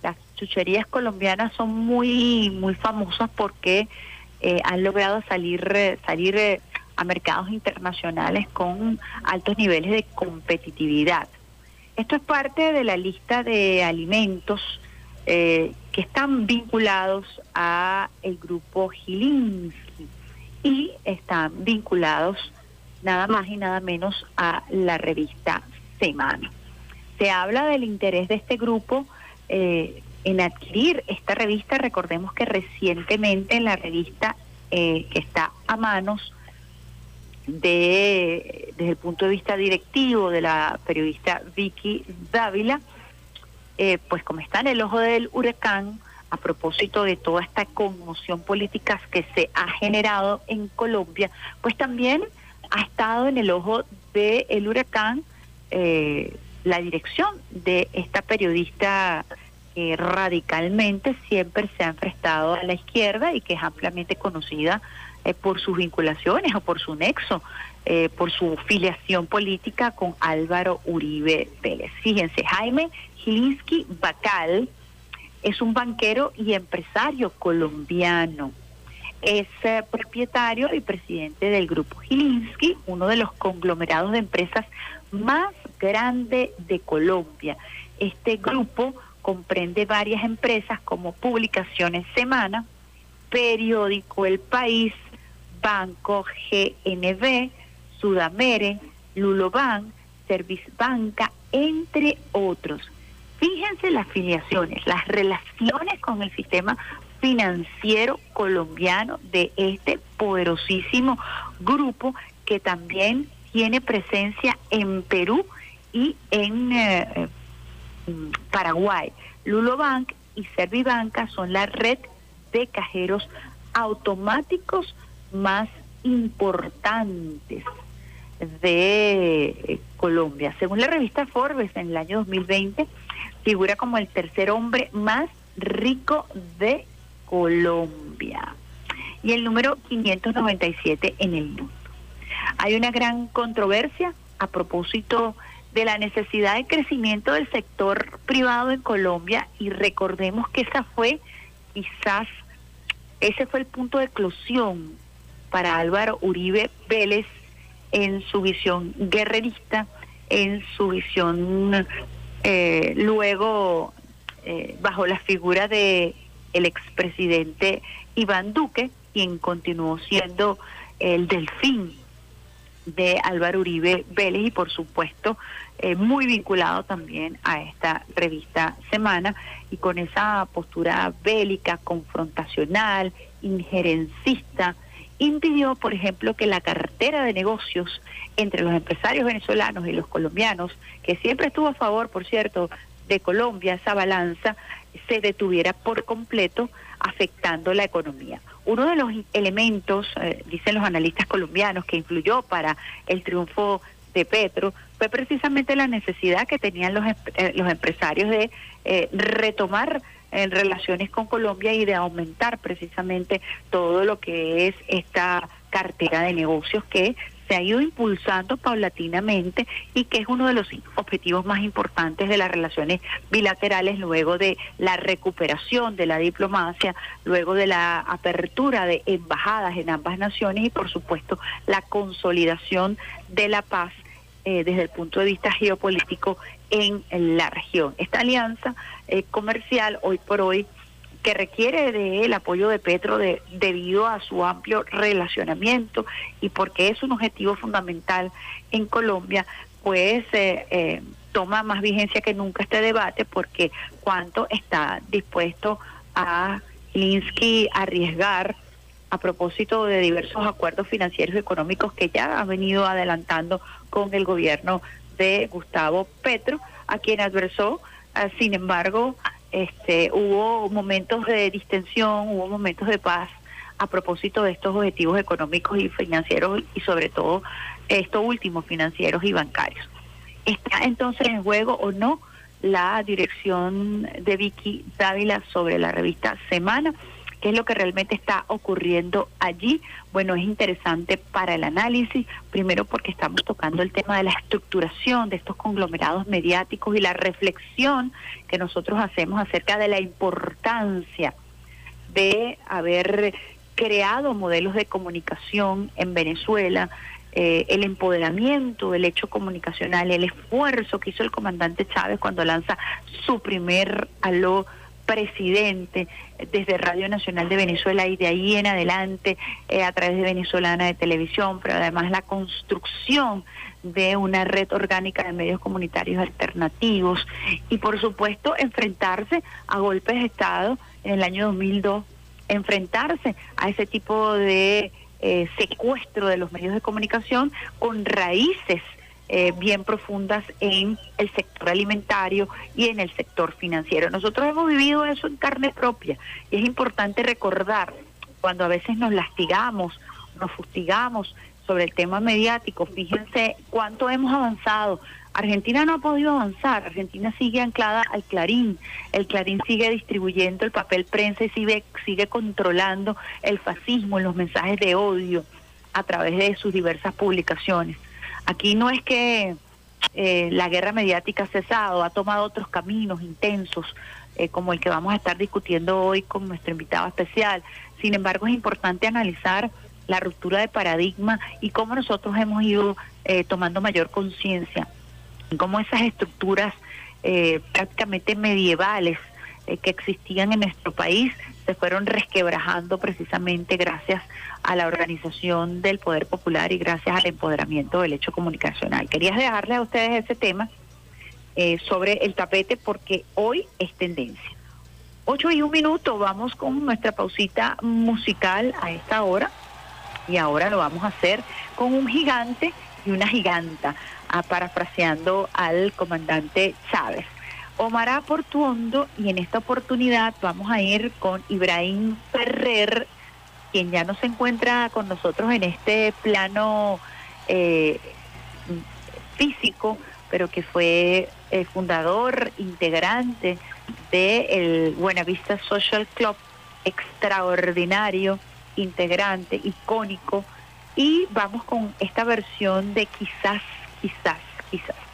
Las chucherías colombianas son muy muy famosas porque eh, han logrado salir eh, salir a mercados internacionales con altos niveles de competitividad. Esto es parte de la lista de alimentos eh, que están vinculados a el grupo Gilinski y están vinculados nada más y nada menos a la revista Semana. Se habla del interés de este grupo eh, en adquirir esta revista. Recordemos que recientemente en la revista eh, que está a manos de desde el punto de vista directivo de la periodista Vicky Dávila, eh, pues como está en el ojo del huracán, a propósito de toda esta conmoción política que se ha generado en Colombia, pues también ha estado en el ojo del huracán eh, la dirección de esta periodista que radicalmente siempre se ha enfrentado a la izquierda y que es ampliamente conocida eh, por sus vinculaciones o por su nexo, eh, por su filiación política con Álvaro Uribe Vélez. Fíjense, Jaime Gilinski Bacal es un banquero y empresario colombiano. Es eh, propietario y presidente del grupo Gilinski, uno de los conglomerados de empresas más grande de Colombia. Este grupo comprende varias empresas como Publicaciones Semana, Periódico El País, Banco GNB, Sudamere, Luloban, Servicebanca, entre otros. Fíjense las filiaciones, las relaciones con el sistema financiero colombiano de este poderosísimo grupo que también tiene presencia en Perú y en eh, eh, mm, Paraguay. Lulobank y Servibanca son la red de cajeros automáticos más importantes de eh, Colombia. Según la revista Forbes, en el año 2020 figura como el tercer hombre más rico de Colombia y el número 597 en el mundo. Hay una gran controversia a propósito de la necesidad de crecimiento del sector privado en Colombia y recordemos que esa fue quizás ese fue el punto de eclosión para Álvaro Uribe Vélez en su visión guerrerista, en su visión eh, luego eh, bajo la figura de el expresidente Iván Duque, quien continuó siendo el delfín de Álvaro Uribe Vélez y por supuesto eh, muy vinculado también a esta revista Semana y con esa postura bélica, confrontacional, injerencista, impidió, por ejemplo, que la cartera de negocios entre los empresarios venezolanos y los colombianos, que siempre estuvo a favor, por cierto, de Colombia, esa balanza, se detuviera por completo, afectando la economía. Uno de los elementos, eh, dicen los analistas colombianos, que influyó para el triunfo de Petro fue precisamente la necesidad que tenían los, eh, los empresarios de eh, retomar en relaciones con Colombia y de aumentar precisamente todo lo que es esta cartera de negocios que se ha ido impulsando paulatinamente y que es uno de los objetivos más importantes de las relaciones bilaterales luego de la recuperación de la diplomacia, luego de la apertura de embajadas en ambas naciones y por supuesto la consolidación de la paz eh, desde el punto de vista geopolítico en la región. Esta alianza eh, comercial hoy por hoy que requiere del apoyo de Petro de, debido a su amplio relacionamiento y porque es un objetivo fundamental en Colombia, pues eh, eh, toma más vigencia que nunca este debate porque cuánto está dispuesto a Linsky arriesgar a propósito de diversos acuerdos financieros y económicos que ya ha venido adelantando con el gobierno de Gustavo Petro, a quien adversó, ah, sin embargo, este, hubo momentos de distensión, hubo momentos de paz a propósito de estos objetivos económicos y financieros y sobre todo estos últimos financieros y bancarios. ¿Está entonces en juego o no la dirección de Vicky Dávila sobre la revista Semana? ¿Qué es lo que realmente está ocurriendo allí? Bueno, es interesante para el análisis, primero porque estamos tocando el tema de la estructuración de estos conglomerados mediáticos y la reflexión que nosotros hacemos acerca de la importancia de haber creado modelos de comunicación en Venezuela, eh, el empoderamiento del hecho comunicacional, el esfuerzo que hizo el comandante Chávez cuando lanza su primer aló presidente desde Radio Nacional de Venezuela y de ahí en adelante eh, a través de Venezolana de Televisión, pero además la construcción de una red orgánica de medios comunitarios alternativos y por supuesto enfrentarse a golpes de Estado en el año 2002, enfrentarse a ese tipo de eh, secuestro de los medios de comunicación con raíces eh, bien profundas en el sector alimentario y en el sector financiero. Nosotros hemos vivido eso en carne propia y es importante recordar cuando a veces nos lastigamos, nos fustigamos sobre el tema mediático, fíjense cuánto hemos avanzado. Argentina no ha podido avanzar, Argentina sigue anclada al Clarín, el Clarín sigue distribuyendo el papel prensa y sigue, sigue controlando el fascismo, los mensajes de odio a través de sus diversas publicaciones. Aquí no es que eh, la guerra mediática ha cesado, ha tomado otros caminos intensos, eh, como el que vamos a estar discutiendo hoy con nuestro invitado especial. Sin embargo, es importante analizar la ruptura de paradigma y cómo nosotros hemos ido eh, tomando mayor conciencia, cómo esas estructuras prácticamente medievales que existían en nuestro país se fueron resquebrajando precisamente gracias a la organización del poder popular y gracias al empoderamiento del hecho comunicacional. Quería dejarles a ustedes ese tema eh, sobre el tapete porque hoy es tendencia. Ocho y un minuto, vamos con nuestra pausita musical a esta hora y ahora lo vamos a hacer con un gigante y una giganta, a, parafraseando al comandante Chávez. Omar Portuondo y en esta oportunidad vamos a ir con Ibrahim Ferrer, quien ya no se encuentra con nosotros en este plano eh, físico, pero que fue el fundador, integrante del Buenavista Social Club, extraordinario, integrante, icónico, y vamos con esta versión de quizás, quizás, quizás.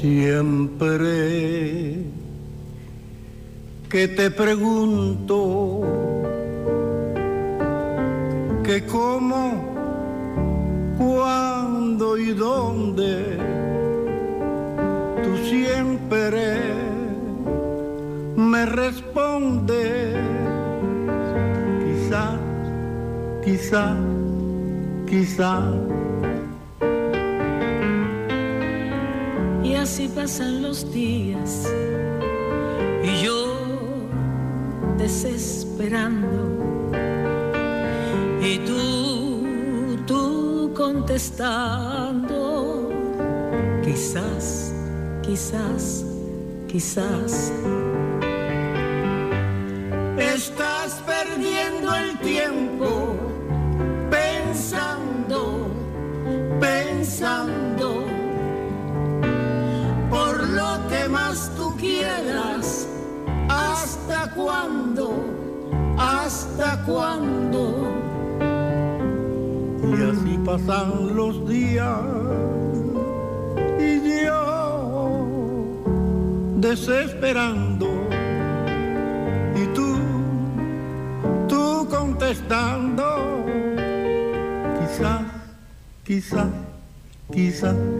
Siempre. Que te pregunto que cómo, cuándo y dónde, tú siempre me respondes, quizás, quizás, quizás así pasan los días. Y yo desesperando. Y tú, tú contestando. Quizás, quizás, quizás. Estás perdiendo el tiempo pensando, pensando ¿Hasta cuándo? ¿Hasta cuándo? Y así pasan los días y yo desesperando y tú, tú contestando, quizás, quizás, quizás.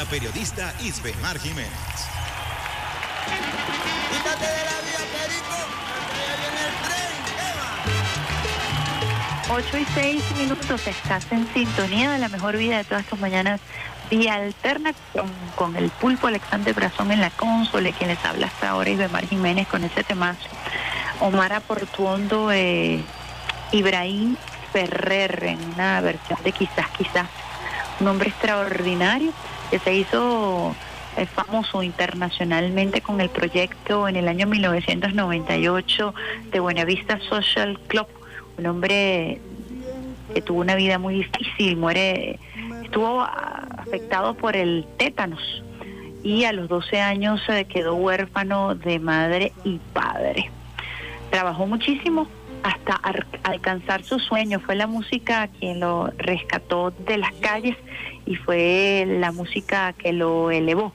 la periodista Isbemar Jiménez. Quítate de la vía, Perico, que ya viene el tren. Eva. 8 y 6 minutos, estás en sintonía de la mejor vida de todas tus mañanas vía alterna con, con el pulpo Alexander Brazón en la consola, quien les habla hasta ahora Isbemar Jiménez con ese temazo. Omar Aportuondo, eh, Ibrahim Ferrer en una versión de quizás, quizás, un hombre extraordinario que se hizo eh, famoso internacionalmente con el proyecto en el año 1998 de Buenavista Social Club, un hombre que tuvo una vida muy difícil, muere, estuvo afectado por el tétanos y a los 12 años eh, quedó huérfano de madre y padre. Trabajó muchísimo hasta ar- alcanzar su sueño. Fue la música quien lo rescató de las calles y fue la música que lo elevó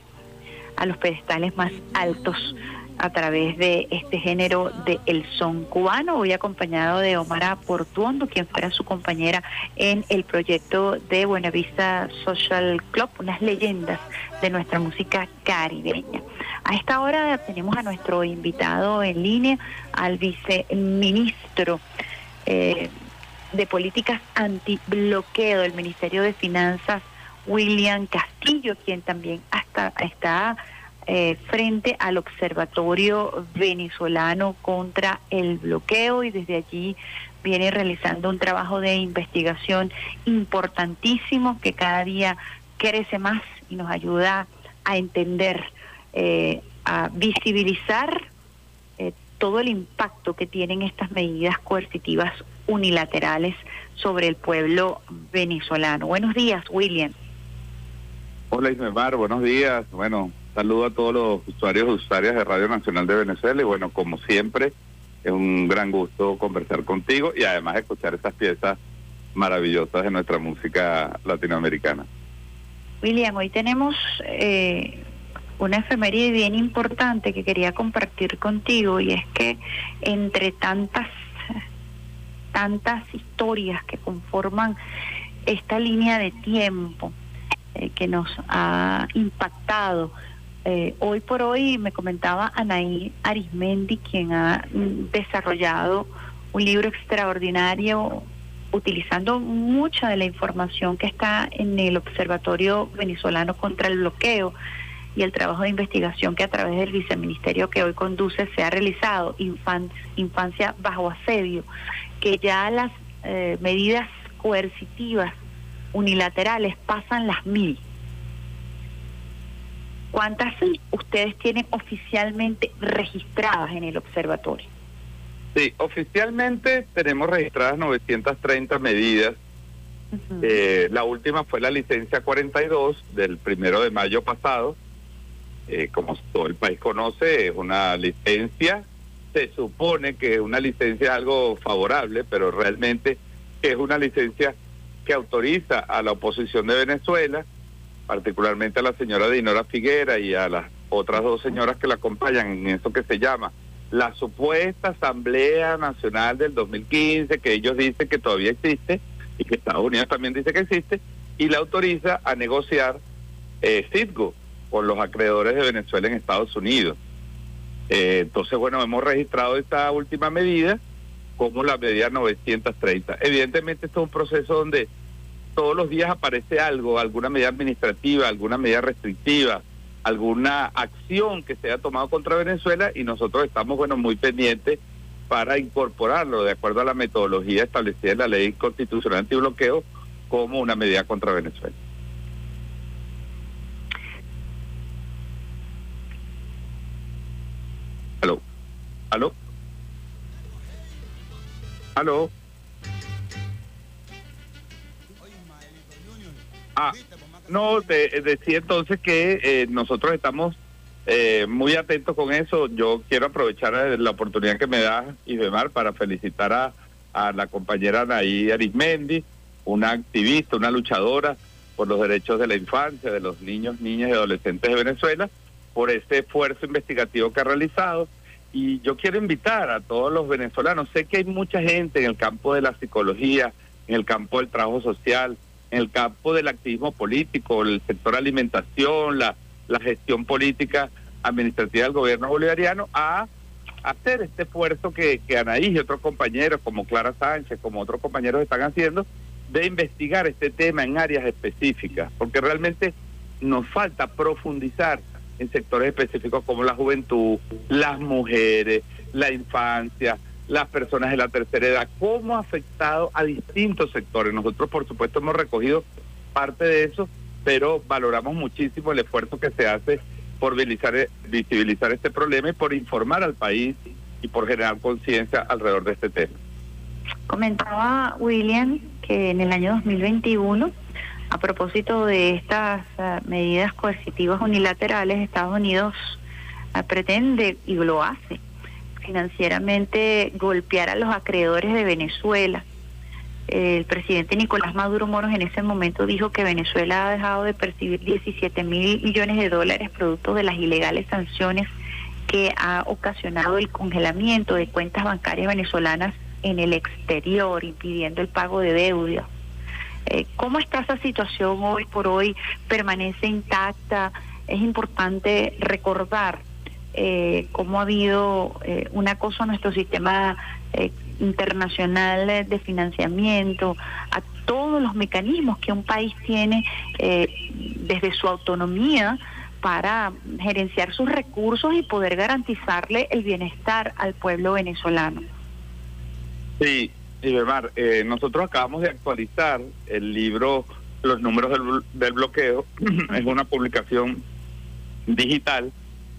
a los pedestales más altos a través de este género de el son cubano. Hoy acompañado de Omar Portuondo, quien fuera su compañera en el proyecto de Buenavista Social Club, unas leyendas de nuestra música caribeña. A esta hora tenemos a nuestro invitado en línea, al viceministro eh, de Políticas Antibloqueo del Ministerio de Finanzas, William Castillo, quien también hasta está eh, frente al Observatorio Venezolano contra el Bloqueo y desde allí viene realizando un trabajo de investigación importantísimo que cada día crece más y nos ayuda a entender, eh, a visibilizar eh, todo el impacto que tienen estas medidas coercitivas unilaterales sobre el pueblo venezolano. Buenos días, William. Hola Ismar, buenos días. Bueno, saludo a todos los usuarios y usuarias de Radio Nacional de Venezuela y bueno, como siempre, es un gran gusto conversar contigo y además escuchar estas piezas maravillosas de nuestra música latinoamericana. William, hoy tenemos eh, una efeméride bien importante que quería compartir contigo y es que entre tantas tantas historias que conforman esta línea de tiempo eh, que nos ha impactado. Eh, hoy por hoy me comentaba Anaí Arismendi, quien ha mm, desarrollado un libro extraordinario utilizando mucha de la información que está en el Observatorio Venezolano contra el Bloqueo y el trabajo de investigación que a través del viceministerio que hoy conduce se ha realizado, infan- infancia bajo asedio, que ya las eh, medidas coercitivas unilaterales pasan las mil. ¿Cuántas ustedes tienen oficialmente registradas en el observatorio? Sí, oficialmente tenemos registradas 930 medidas. Eh, la última fue la licencia 42 del primero de mayo pasado. Eh, como todo el país conoce, es una licencia. Se supone que una licencia es algo favorable, pero realmente es una licencia que autoriza a la oposición de Venezuela, particularmente a la señora Dinora Figuera y a las otras dos señoras que la acompañan en eso que se llama la supuesta Asamblea Nacional del 2015, que ellos dicen que todavía existe y que Estados Unidos también dice que existe, y la autoriza a negociar eh, Citgo con los acreedores de Venezuela en Estados Unidos. Eh, entonces, bueno, hemos registrado esta última medida como la medida 930. Evidentemente, esto es un proceso donde todos los días aparece algo, alguna medida administrativa, alguna medida restrictiva, alguna acción que se haya tomado contra Venezuela y nosotros estamos, bueno, muy pendientes para incorporarlo de acuerdo a la metodología establecida en la ley constitucional antibloqueo como una medida contra Venezuela. Aló, aló, aló. Ah, no, te decía entonces que eh, nosotros estamos eh, muy atentos con eso. Yo quiero aprovechar eh, la oportunidad que me da Isbemar para felicitar a, la compañera Anaí Arismendi, una activista, una luchadora por los derechos de la infancia, de los niños, niñas y adolescentes de Venezuela, por este esfuerzo investigativo que ha realizado. Y yo quiero invitar a todos los venezolanos, sé que hay mucha gente en el campo de la psicología, en el campo del trabajo social, en el campo del activismo político, el sector alimentación, la, la gestión política administrativa del gobierno bolivariano, a hacer este esfuerzo que, que Anaí y otros compañeros, como Clara Sánchez, como otros compañeros están haciendo, de investigar este tema en áreas específicas, porque realmente nos falta profundizar en sectores específicos como la juventud, las mujeres, la infancia, las personas de la tercera edad, cómo ha afectado a distintos sectores. Nosotros, por supuesto, hemos recogido parte de eso, pero valoramos muchísimo el esfuerzo que se hace por visibilizar, visibilizar este problema y por informar al país y por generar conciencia alrededor de este tema. Comentaba William que en el año 2021, a propósito de estas eh, medidas coercitivas unilaterales, Estados Unidos eh, pretende, y lo hace, financieramente golpear a los acreedores de Venezuela. El presidente Nicolás Maduro Moros en ese momento dijo que Venezuela ha dejado de percibir 17 mil millones de dólares producto de las ilegales sanciones que ha ocasionado el congelamiento de cuentas bancarias venezolanas en el exterior, impidiendo el pago de deuda. Eh, ¿Cómo está esa situación hoy por hoy? ¿Permanece intacta? Es importante recordar eh, cómo ha habido eh, un acoso a nuestro sistema eh, internacional de financiamiento, a todos los mecanismos que un país tiene eh, desde su autonomía para gerenciar sus recursos y poder garantizarle el bienestar al pueblo venezolano. Sí, Ibermar, eh, nosotros acabamos de actualizar el libro Los números del, del bloqueo. es una publicación digital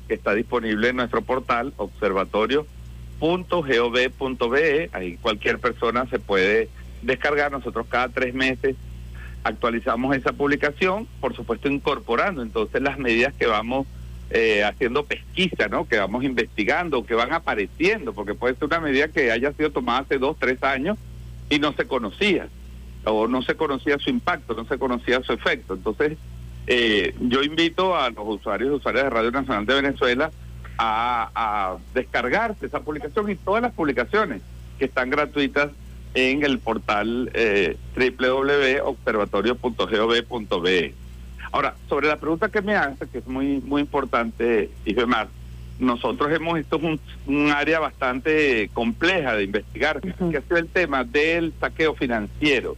que está disponible en nuestro portal observatorio.gov.be. Ahí cualquier persona se puede descargar. Nosotros cada tres meses actualizamos esa publicación, por supuesto incorporando entonces las medidas que vamos eh, haciendo pesquisa, ¿no? Que vamos investigando, que van apareciendo, porque puede ser una medida que haya sido tomada hace dos, tres años y no se conocía, o no se conocía su impacto, no se conocía su efecto. Entonces, eh, yo invito a los usuarios y usuarias de Radio Nacional de Venezuela a, a descargarse esa publicación y todas las publicaciones que están gratuitas en el portal eh, www.observatorio.gov.be. Ahora, sobre la pregunta que me hace, que es muy muy importante, Isbemar, nosotros hemos, esto es un, un área bastante compleja de investigar, que ha sido el tema del saqueo financiero,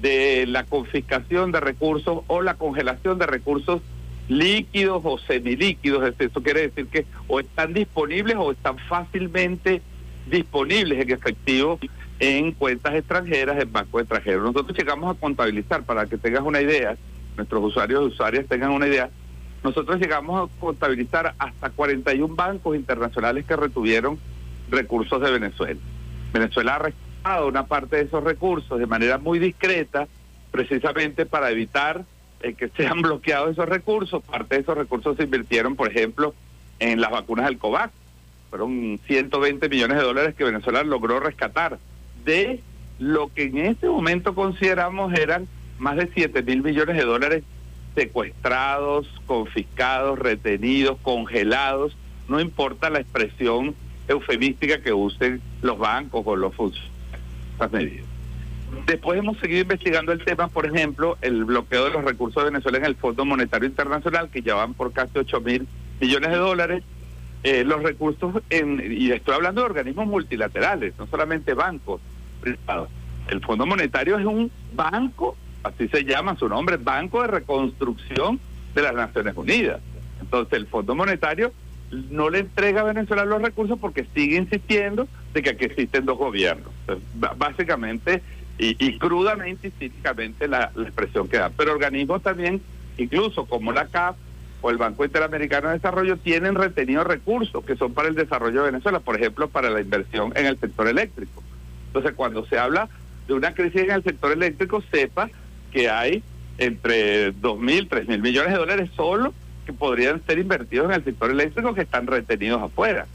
de la confiscación de recursos o la congelación de recursos líquidos o semilíquidos, eso quiere decir que o están disponibles o están fácilmente disponibles en efectivo en cuentas extranjeras, en bancos extranjeros. Nosotros llegamos a contabilizar, para que tengas una idea, nuestros usuarios y usuarias tengan una idea, nosotros llegamos a contabilizar hasta 41 bancos internacionales que retuvieron recursos de Venezuela. Venezuela ha rescatado una parte de esos recursos de manera muy discreta, precisamente para evitar eh, que sean bloqueados esos recursos. Parte de esos recursos se invirtieron, por ejemplo, en las vacunas del COVAX. Fueron 120 millones de dólares que Venezuela logró rescatar de lo que en ese momento consideramos eran más de 7 mil millones de dólares secuestrados, confiscados, retenidos, congelados, no importa la expresión eufemística que usen los bancos o los funcionarios. Medidas. Después hemos seguido investigando el tema, por ejemplo, el bloqueo de los recursos de Venezuela en el Fondo Monetario Internacional, que ya van por casi 8 mil millones de dólares. Eh, los recursos, en, y estoy hablando de organismos multilaterales, no solamente bancos privados. El Fondo Monetario es un banco, así se llama su nombre, Banco de Reconstrucción de las Naciones Unidas. Entonces el Fondo Monetario no le entrega a Venezuela los recursos porque sigue insistiendo de que aquí existen dos gobiernos. Básicamente y, crudamente y cínicamente la, la expresión que da. Pero organismos también, incluso como la CAF o el Banco Interamericano de Desarrollo, tienen retenidos recursos que son para el desarrollo de Venezuela, por ejemplo, para la inversión en el sector eléctrico. Entonces, cuando se habla de una crisis en el sector eléctrico, sepa que hay entre 2.000, 3.000 millones de dólares solo que podrían ser invertidos en el sector eléctrico que están retenidos afuera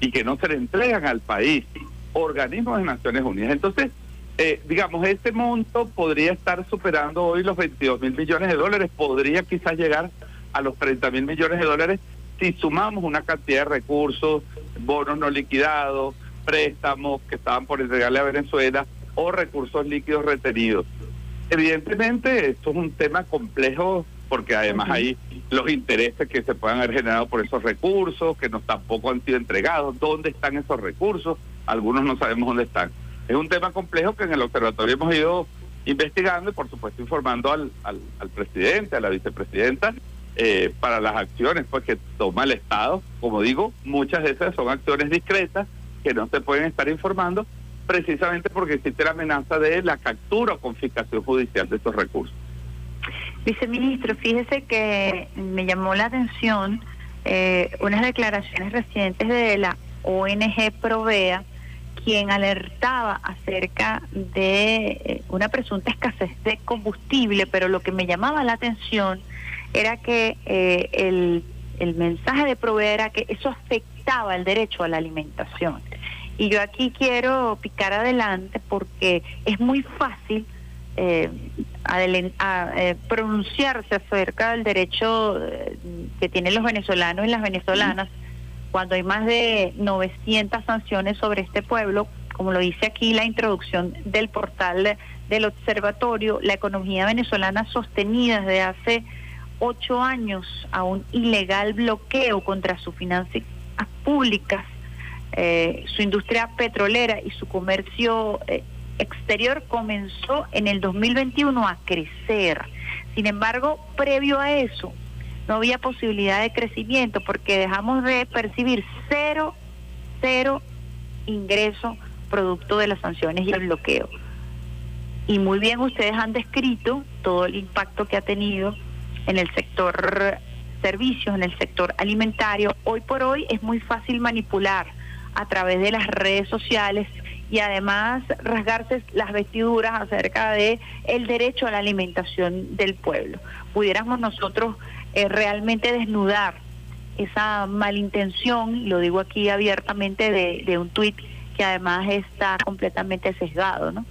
y que no se le entregan al país, organismos de Naciones Unidas. Entonces, eh, digamos, este monto podría estar superando hoy los 22 mil millones de dólares, podría quizás llegar a los 30 mil millones de dólares si sumamos una cantidad de recursos, bonos no liquidados, préstamos que estaban por entregarle a Venezuela o recursos líquidos retenidos. Evidentemente, esto es un tema complejo porque además hay los intereses que se puedan haber generado por esos recursos, que no tampoco han sido entregados, dónde están esos recursos, algunos no sabemos dónde están. Es un tema complejo que en el observatorio hemos ido investigando y por supuesto informando al, al, al presidente, a la vicepresidenta, eh, para las acciones pues que toma el Estado. Como digo, muchas de esas son acciones discretas que no se pueden estar informando precisamente porque existe la amenaza de la captura o confiscación judicial de estos recursos. Viceministro, fíjese que me llamó la atención eh, unas declaraciones recientes de la ONG Provea, quien alertaba acerca de eh, una presunta escasez de combustible, pero lo que me llamaba la atención era que eh, el, el mensaje de Provea era que eso afectaba el derecho a la alimentación. Y yo aquí quiero picar adelante porque es muy fácil eh, a, eh, pronunciarse acerca del derecho eh, que tienen los venezolanos y las venezolanas cuando hay más de 900 sanciones sobre este pueblo, como lo dice aquí la introducción del portal del observatorio, la economía venezolana sostenida desde hace ocho años a un ilegal bloqueo contra sus finanzas públicas, eh, su industria petrolera y su comercio eh, exterior comenzó en el 2021 a crecer. Sin embargo, previo a eso, no había posibilidad de crecimiento porque dejamos de percibir cero, cero ingreso producto de las sanciones y el bloqueo. Y muy bien ustedes han descrito todo el impacto que ha tenido en el sector servicios, en el sector alimentario. Hoy por hoy es muy fácil manipular a través de las redes sociales y además rasgarse las vestiduras acerca de el derecho a la alimentación del pueblo. Pudiéramos nosotros eh, realmente desnudar esa malintención, lo digo aquí abiertamente, de, un tuit que además está completamente sesgado, ¿no?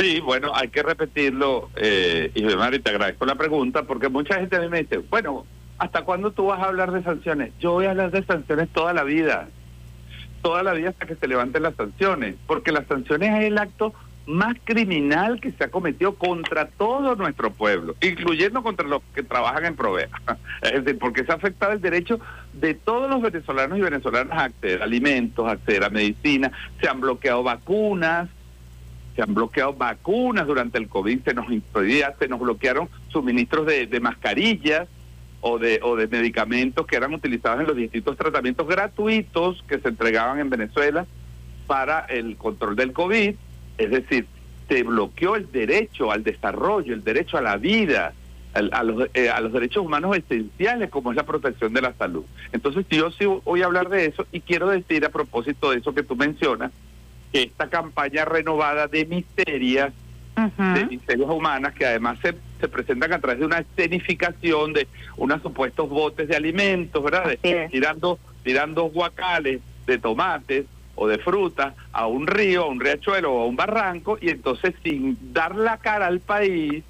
Sí, bueno, hay que repetirlo, eh, y te agradezco la pregunta, porque mucha gente a mí me dice, bueno, ¿hasta cuándo tú vas a hablar de sanciones? Yo voy a hablar de sanciones toda la vida, toda la vida hasta que se levanten las sanciones, porque las sanciones es el acto más criminal que se ha cometido contra todo nuestro pueblo, incluyendo contra los que trabajan en Provea. Es decir, porque se ha afectado el derecho de todos los venezolanos y venezolanas a acceder a alimentos, a acceder a medicina, se han bloqueado vacunas, se han bloqueado vacunas durante el COVID, se nos impedía, se nos bloquearon suministros de, de mascarillas o de, o de medicamentos que eran utilizados en los distintos tratamientos gratuitos que se entregaban en Venezuela para el control del COVID. Es decir, se bloqueó el derecho al desarrollo, el derecho a la vida, al- a, los, eh, a los derechos humanos esenciales como es la protección de la salud. Entonces yo sí voy a hablar de eso y quiero decir a propósito de eso que tú mencionas, que esta campaña renovada de misterias, de misterias humanas, que además se, se presentan a través de una escenificación de unos supuestos botes de alimentos, ¿verdad? De- tirando, tirando guacales de tomates o de frutas a un río, a un riachuelo o a un barranco, y entonces sin dar la cara al país,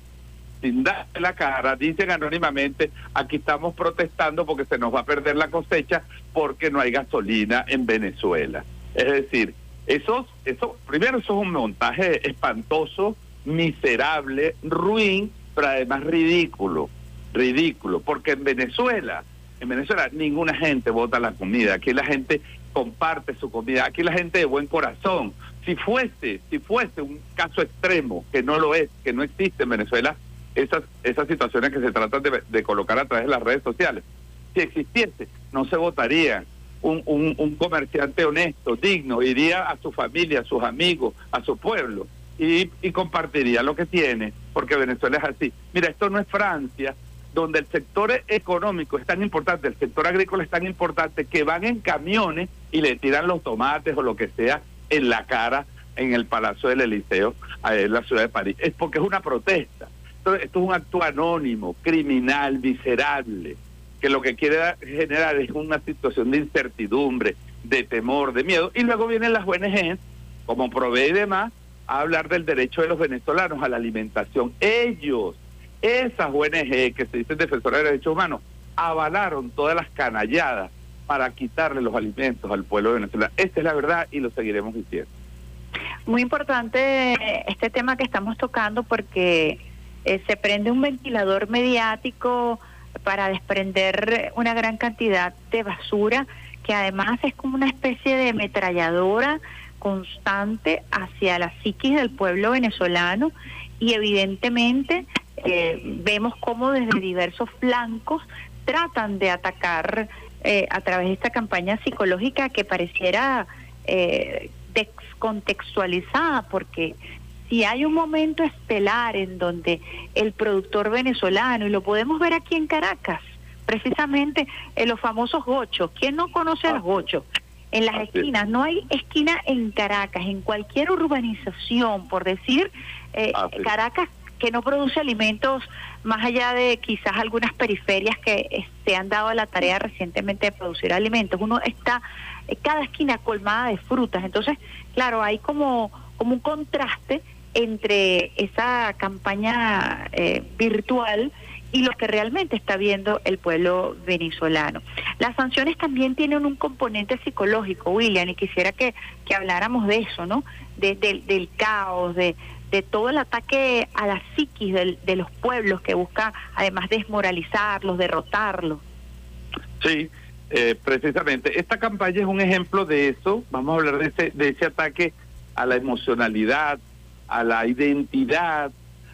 sin darle la cara, dicen anónimamente, aquí estamos protestando porque se nos va a perder la cosecha porque no hay gasolina en Venezuela. Es decir, eso, eso, primero eso es un montaje espantoso, miserable, ruin, pero además ridículo, ridículo, porque en Venezuela, en Venezuela ninguna gente vota la comida, aquí la gente comparte su comida, aquí la gente de buen corazón. Si fuese, si fuese un caso extremo, que no lo es, que no existe en Venezuela, esas, esas situaciones que se tratan de, colocar a través de las redes sociales, si existiese, no se votaría. Un, un, un comerciante honesto, digno, iría a su familia, a sus amigos, a su pueblo y compartiría lo que tiene, porque Venezuela es así. Mira, esto no es Francia, donde el sector económico es tan importante, el sector agrícola es tan importante, que van en camiones y le tiran los tomates o lo que sea en la cara en el Palacio del Eliseo, en la ciudad de París. Es porque es una protesta. Entonces, esto es un acto anónimo, criminal, miserable, que lo que quiere generar es una situación de incertidumbre, de temor, de miedo. Y luego vienen las ONG, como Provee y demás, a hablar del derecho de los venezolanos a la alimentación. Ellos, esas ONG que se dicen defensoras de derechos humanos, avalaron todas las canalladas para quitarle los alimentos al pueblo Venezuela. Esta es la verdad y lo seguiremos diciendo. Muy importante este tema que estamos tocando porque eh, se prende un ventilador mediático para desprender una gran cantidad de basura que además es como una especie de ametralladora constante hacia la psiquis del pueblo venezolano y evidentemente eh, vemos cómo desde diversos flancos tratan de atacar eh, a través de esta campaña psicológica que pareciera eh, descontextualizada porque si hay un momento estelar en donde el productor venezolano, y lo podemos ver aquí en Caracas, precisamente en los famosos gochos, ¿quién no conoce a los gochos? En las esquinas, no hay esquina en Caracas, en cualquier urbanización, por decir, eh, Caracas que no produce alimentos más allá de quizás algunas periferias que se han dado a la tarea recientemente de producir alimentos. Uno está eh, cada esquina colmada de frutas. Entonces, claro, hay como, como un contraste entre esa campaña eh, virtual y lo que realmente está viendo el pueblo venezolano. Las sanciones también tienen un componente psicológico, William, y quisiera que, que habláramos de eso, ¿no? De- del- caos, de, de todo el ataque a la psiquis del- de los pueblos que busca además desmoralizarlos, derrotarlos. Sí, eh, precisamente. Esta campaña es un ejemplo de eso. Vamos a hablar de ese, de ese ataque a la emocionalidad, a la identidad,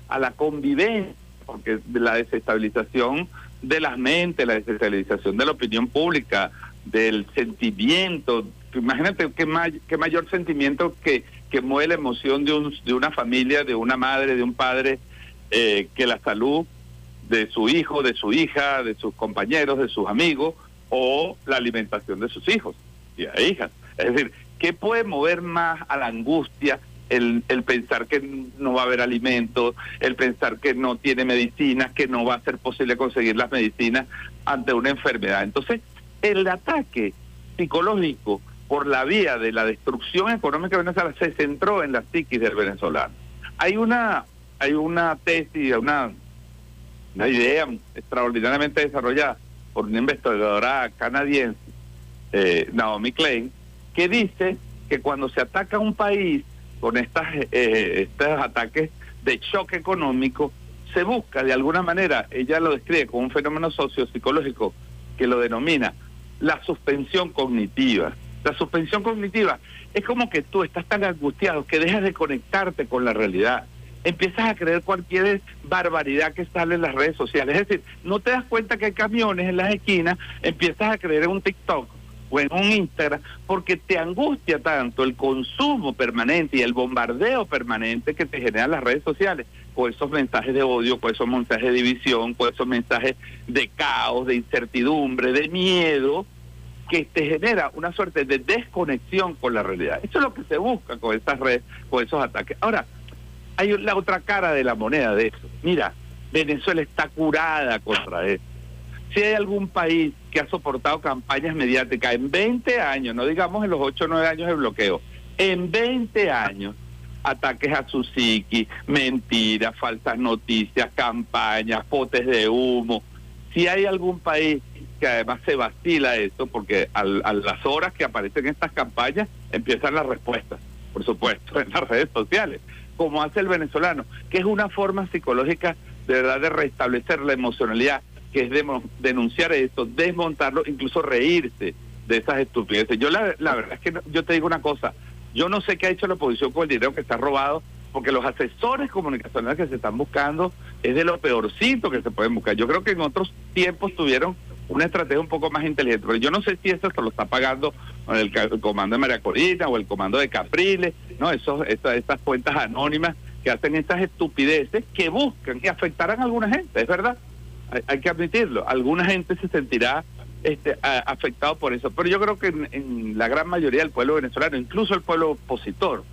a la convivencia, porque la desestabilización de las mentes, la desestabilización de la opinión pública, del sentimiento. Imagínate qué, may- qué mayor sentimiento que, que mueve la emoción de, un, de una familia, de una madre, de un padre, eh, que la salud de su hijo, de su hija, de sus compañeros, de sus amigos, o la alimentación de sus hijos y hijas. Es decir, ¿qué puede mover más a la angustia? El, el pensar que no va a haber alimentos, el pensar que no tiene medicinas, que no va a ser posible conseguir las medicinas ante una enfermedad. Entonces, el ataque psicológico por la vía de la destrucción económica venezolana se centró en la psiquis del venezolano. hay una hay una tesis, una, una idea extraordinariamente desarrollada por una investigadora canadiense, eh, Naomi Klein, que dice que cuando se ataca un país con estas, eh, estos ataques de choque económico, se busca de alguna manera, ella lo describe como un fenómeno sociopsicológico que lo denomina la suspensión cognitiva. La suspensión cognitiva es como que tú estás tan angustiado que dejas de conectarte con la realidad. Empiezas a creer cualquier barbaridad que sale en las redes sociales. Es decir, no te das cuenta que hay camiones en las esquinas, empiezas a creer en un TikTok o en un Instagram, porque te angustia tanto el consumo permanente y el bombardeo permanente que te generan las redes sociales, con esos mensajes de odio, con esos mensajes de división, con esos mensajes de caos, de incertidumbre, de miedo, que te genera una suerte de desconexión con la realidad. Eso es lo que se busca con esas redes, con esos ataques. Ahora, hay la otra cara de la moneda de eso. Mira, Venezuela está curada contra eso. Si hay algún país que ha soportado campañas mediáticas en 20 años, no digamos en los 8 o 9 años de bloqueo, en 20 años, ataques a su psiqui, mentiras, falsas noticias, campañas, potes de humo. Si hay algún país que además se vacila eso, porque al- a las horas que aparecen estas campañas empiezan las respuestas, por supuesto, en las redes sociales, como hace el venezolano, que es una forma psicológica de verdad de restablecer la emocionalidad, que es denunciar esto, desmontarlo, incluso reírse de esas estupideces. Yo la, verdad es que no- yo te digo una cosa, yo no sé qué ha hecho la oposición con el dinero que está robado, porque los asesores comunicacionales que se están buscando es de lo peorcito que se pueden buscar. Yo creo que en otros tiempos tuvieron una estrategia un poco más inteligente, pero yo no sé si eso se lo está pagando el, el comando de María Corina o el comando de Capriles, no, esos, esas, esas cuentas anónimas que hacen estas estupideces que buscan y afectarán a alguna gente, es verdad, hay, hay que admitirlo, alguna gente se sentirá este, afectado por eso, pero yo creo que en, en la gran mayoría del pueblo venezolano, incluso el pueblo opositor,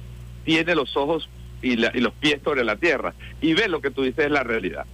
tiene los ojos y, la- y los pies sobre la tierra y ve lo que tú dices es la realidad.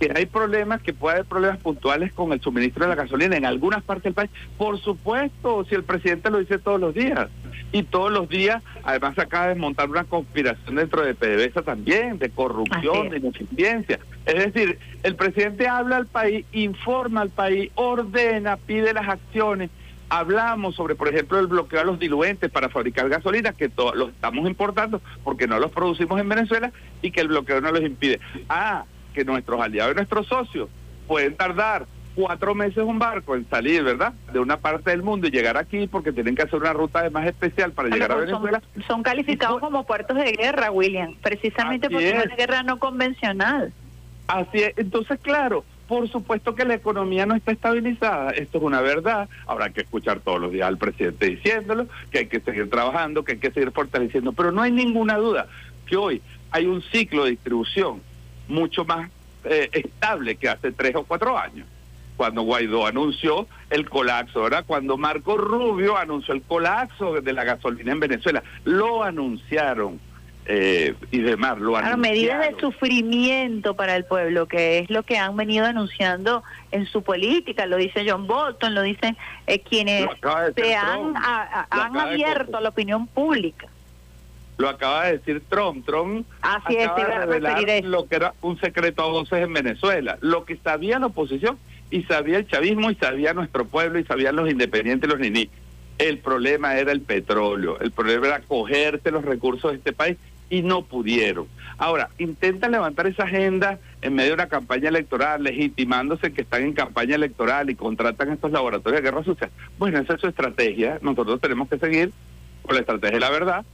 Que hay problemas, que puede haber problemas puntuales con el suministro de la gasolina en algunas partes del país. Por supuesto, si el presidente lo dice todos los días. Y todos los días, además, se acaba de montar una conspiración dentro de PDVSA también, de corrupción, de ineficiencia. Es decir, el presidente habla al país, informa al país, ordena, pide las acciones. Hablamos sobre, por ejemplo, el bloqueo a los diluentes para fabricar gasolina, que to- los estamos importando porque no los producimos en Venezuela y que el bloqueo no los impide. Ah, que nuestros aliados y nuestros socios pueden tardar cuatro meses un barco en salir, ¿verdad? De una parte del mundo y llegar aquí porque tienen que hacer una ruta de más especial para llegar a Venezuela. son, son calificados como puertos de guerra, William, precisamente porque es. una guerra no convencional. Así es. Entonces, claro, por supuesto que la economía no está estabilizada. Esto es una verdad. Habrá que escuchar todos los días al presidente diciéndolo, que hay que seguir trabajando, que hay que seguir fortaleciendo. Pero no hay ninguna duda que hoy hay un ciclo de distribución mucho más eh, estable que hace tres o cuatro años. Cuando Guaidó anunció el colapso, ¿verdad? Cuando Marco Rubio anunció el colapso de la gasolina en Venezuela, lo anunciaron eh, y demás, lo Claro, anunciaron. medidas de sufrimiento para el pueblo, que es lo que han venido anunciando en su política, lo dice John Bolton, lo dicen eh, quienes Lo se han, a- a- abierto a la opinión pública. Lo acaba de decir Trump. Trump Así es, acaba de revelar lo que era un secreto a voces en Venezuela. Lo que sabía la oposición y sabía el chavismo y sabía nuestro pueblo y sabían los independientes los niní. El problema era el petróleo. El problema era cogerse los recursos de este país y no pudieron. Ahora, intentan levantar esa agenda en medio de una campaña electoral, legitimándose que están en campaña electoral y contratan estos laboratorios de guerra sucia. Bueno, esa es su estrategia. Nosotros tenemos que seguir con la estrategia de la verdad,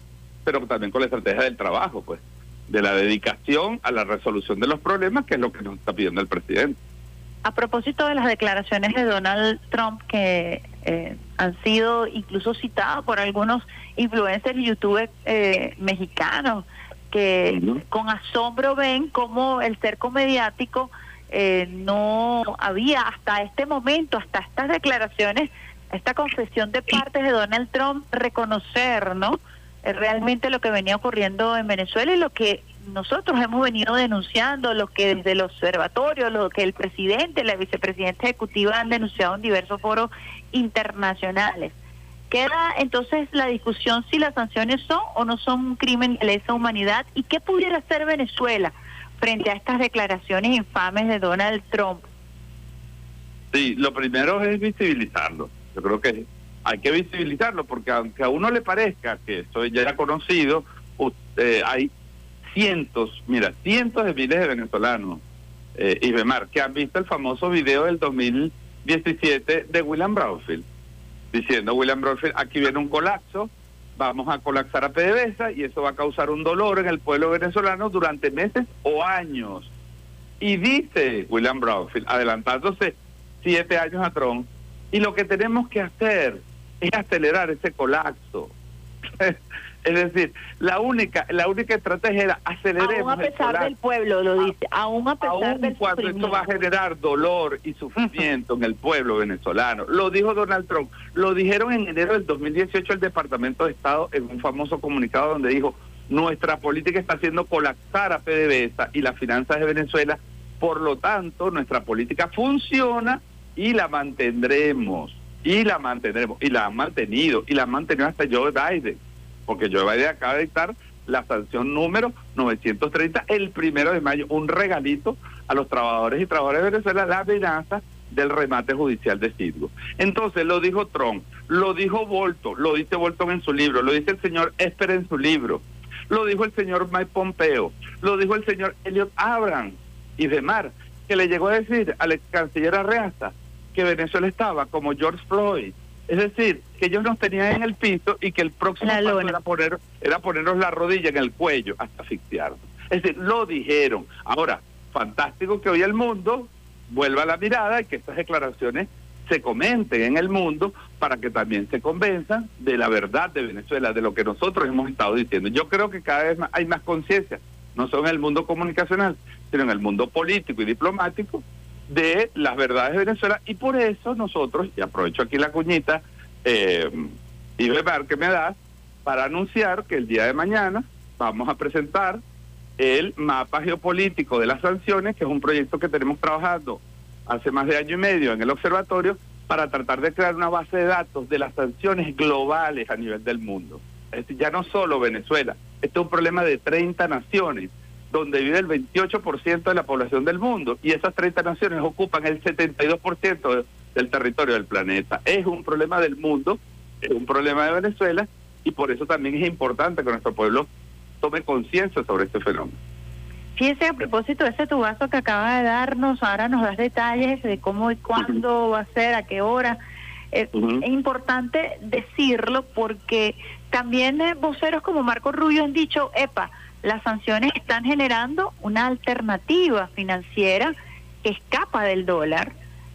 pero también con la estrategia del trabajo, pues, de la dedicación a la resolución de los problemas, que es lo que nos está pidiendo el presidente. A propósito de las declaraciones de Donald Trump que eh, han sido incluso citadas por algunos influencers y youtubers eh, mexicanos que con asombro ven cómo el cerco mediático eh, no había hasta este momento, hasta estas declaraciones, esta confesión de parte de Donald Trump, reconocer, ¿no? Eh, realmente lo que venía ocurriendo en Venezuela y lo que nosotros hemos venido denunciando, lo que desde el observatorio, lo que el presidente, la vicepresidenta ejecutiva han denunciado en diversos foros internacionales, Queda entonces la discusión si las sanciones son o no son un crimen de lesa humanidad y qué pudiera hacer Venezuela frente a estas declaraciones infames de Donald Trump. Sí, lo primero es visibilizarlo. Yo creo que hay que visibilizarlo porque aunque a uno le parezca que eso ya era conocido, eh, hay cientos, mira, cientos de miles de venezolanos, eh, Ibemar, que han visto el famoso video del 2017 de William Brownfield, diciendo William Brownfield, aquí viene un colapso, vamos a colapsar a PDVSA y eso va a causar un dolor en el pueblo venezolano durante meses o años. Y dice William Brownfield, adelantándose siete años a Trump, y lo que tenemos que hacer es acelerar ese colapso. es decir, la única la única estrategia era aceleremos Aún a pesar del pueblo, lo dice, aún a pesar Aún del cuando esto va a generar dolor y sufrimiento en el pueblo venezolano. Lo dijo Donald Trump. Lo dijeron en enero del 2018 el Departamento de Estado en un famoso comunicado donde dijo, nuestra política está haciendo colapsar a PDVSA y las finanzas de Venezuela. Por lo tanto, nuestra política funciona y la mantendremos. Y la mantendremos. Y la han mantenido. Y la han mantenido hasta Joe Biden. Porque Joe Biden acaba de dictar la sanción número 930 el primero de mayo, un regalito a los trabajadores y trabajadoras de Venezuela, la amenaza del remate judicial de Citgo. Entonces lo dijo Trump, lo dijo Bolton, lo dice Bolton en su libro, lo dice el señor Esper en su libro, lo dijo el señor Mike Pompeo, lo dijo el señor Elliot Abrams y Demar, que le llegó a decir al ex canciller Arreaza que Venezuela estaba como George Floyd. Es decir, que ellos nos tenían en el piso y que el próximo paso era, poner, era ponernos la rodilla en el cuello hasta asfixiarnos. Es decir, lo dijeron. Ahora, fantástico que hoy el mundo vuelva la mirada y que estas declaraciones se comenten en el mundo para que también se convenzan de la verdad de Venezuela, de lo que nosotros hemos estado diciendo. Yo creo que cada vez más hay más conciencia, no solo en el mundo comunicacional, sino en el mundo político y diplomático, de las verdades de Venezuela y por eso nosotros, y aprovecho aquí la cuñita, eh, y ver que me das, para anunciar que el día de mañana vamos a presentar el mapa geopolítico de las sanciones, que es un proyecto que tenemos trabajando hace más de año y medio en el observatorio, para tratar de crear una base de datos de las sanciones globales a nivel del mundo. Es decir, ya no solo Venezuela, este es un problema de 30 naciones, donde vive el 28% de la población del mundo, y esas 30 naciones ocupan el 72% de- del territorio del planeta. Es un problema del mundo, es un problema de Venezuela, y por eso también es importante que nuestro pueblo tome conciencia sobre este fenómeno. Fíjese, a propósito de ese tubazo que acaba de darnos, ahora nos das detalles de cómo y cuándo va a ser, a qué hora. Eh, Es importante decirlo porque también eh, voceros como Marco Rubio han dicho, epa, las sanciones están generando una alternativa financiera que escapa del dólar.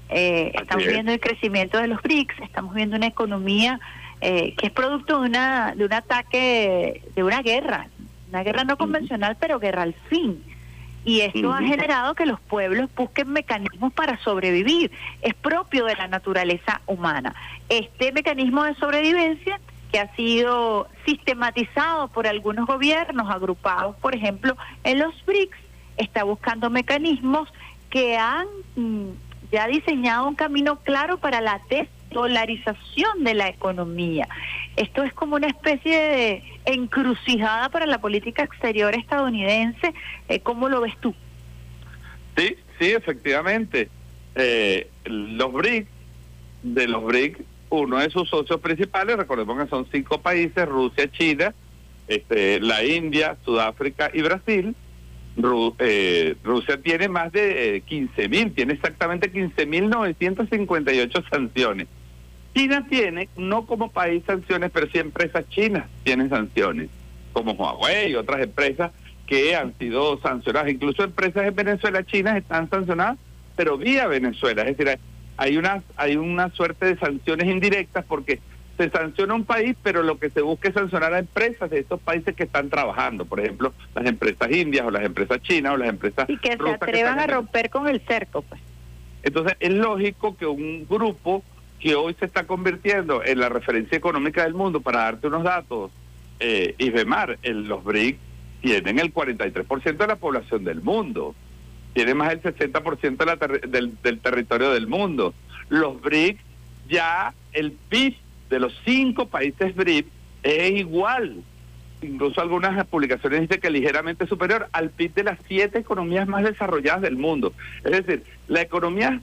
Eh, estamos es. viendo el crecimiento de los BRICS, estamos viendo una economía eh, que es producto de una de un ataque, de una guerra, una guerra no convencional, pero guerra al fin. Y esto ha generado que los pueblos busquen mecanismos para sobrevivir. Es propio de la naturaleza humana. Este mecanismo de sobrevivencia que ha sido sistematizado por algunos gobiernos agrupados, por ejemplo, en los BRICS, está buscando mecanismos que han mm, ya diseñado un camino claro para la desdolarización de la economía. Esto es como una especie de encrucijada para la política exterior estadounidense. Eh, ¿Cómo lo ves tú? Sí, sí, efectivamente. Eh, los BRIC, de los BRIC, uno de sus socios principales, recordemos que son cinco países, Rusia, China, este, la India, Sudáfrica y Brasil. Eh, Rusia tiene más de 15 mil, tiene exactamente 15.958 sanciones. China tiene, no como país sanciones, pero sí empresas chinas tienen sanciones, como Huawei y otras empresas que han sido sancionadas. Incluso empresas en Venezuela chinas están sancionadas, pero vía Venezuela. Es decir, hay- una, hay una suerte de sanciones indirectas porque se sanciona un país, pero lo que se busca es sancionar a empresas de estos países que están trabajando. Por ejemplo, las empresas indias o las empresas chinas o las empresas Y que se que atrevan a en- romper con el cerco, pues. entonces, es lógico que un grupo que hoy se está convirtiendo en la referencia económica del mundo, para darte unos datos, eh, el- los BRIC tienen el 43% de la población del mundo, tienen más del 60% de la terri- del, del territorio del mundo. Los BRIC ya el PIB de los cinco países BRIC es igual. Incluso algunas publicaciones dicen que ligeramente superior al PIB de las siete economías más desarrolladas del mundo. Es decir, la economía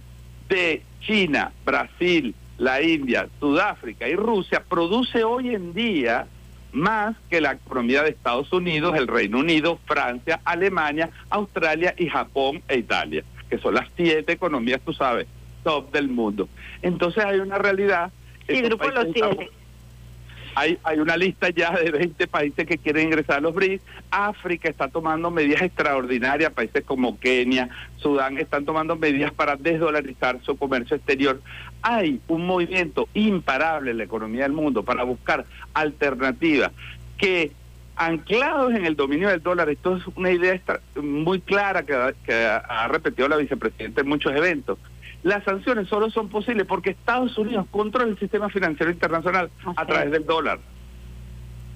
de China, Brasil, la India, Sudáfrica y Rusia produce hoy en día más que la economía de Estados Unidos, el Reino Unido, Francia, Alemania, Australia y Japón e Italia, que son las siete economías, tú sabes, top del mundo. Entonces hay una realidad. Sí, grupo los siete. Hay, hay una lista ya de 20 países que quieren ingresar a los BRICS. África está tomando medidas extraordinarias, países como Kenia, Sudán están tomando medidas para desdolarizar su comercio exterior. Hay un movimiento imparable en la economía del mundo para buscar alternativas que anclados en el dominio del dólar, esto es una idea muy clara que, que ha repetido la vicepresidenta en muchos eventos. Las sanciones solo son posibles porque Estados Unidos controla el sistema financiero internacional a través del dólar.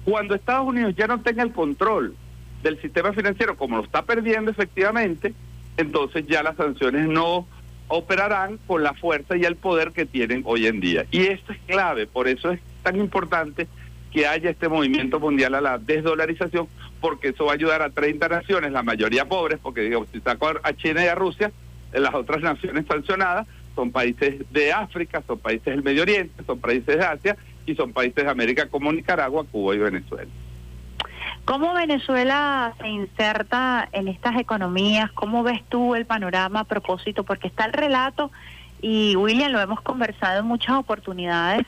Cuando Estados Unidos ya no tenga el control del sistema financiero, como lo está perdiendo efectivamente, entonces ya las sanciones no operarán con la fuerza y el poder que tienen hoy en día. Y esto es clave, por eso es tan importante que haya este movimiento mundial a la desdolarización, porque eso va a ayudar a 30 naciones, la mayoría pobres, porque digamos, si saco a China y a Rusia, las otras naciones sancionadas son países de África, son países del Medio Oriente, son países de Asia y son países de América como Nicaragua, Cuba y Venezuela. ¿Cómo Venezuela se inserta en estas economías? ¿Cómo ves tú el panorama a propósito? Porque está el relato y William lo hemos conversado en muchas oportunidades.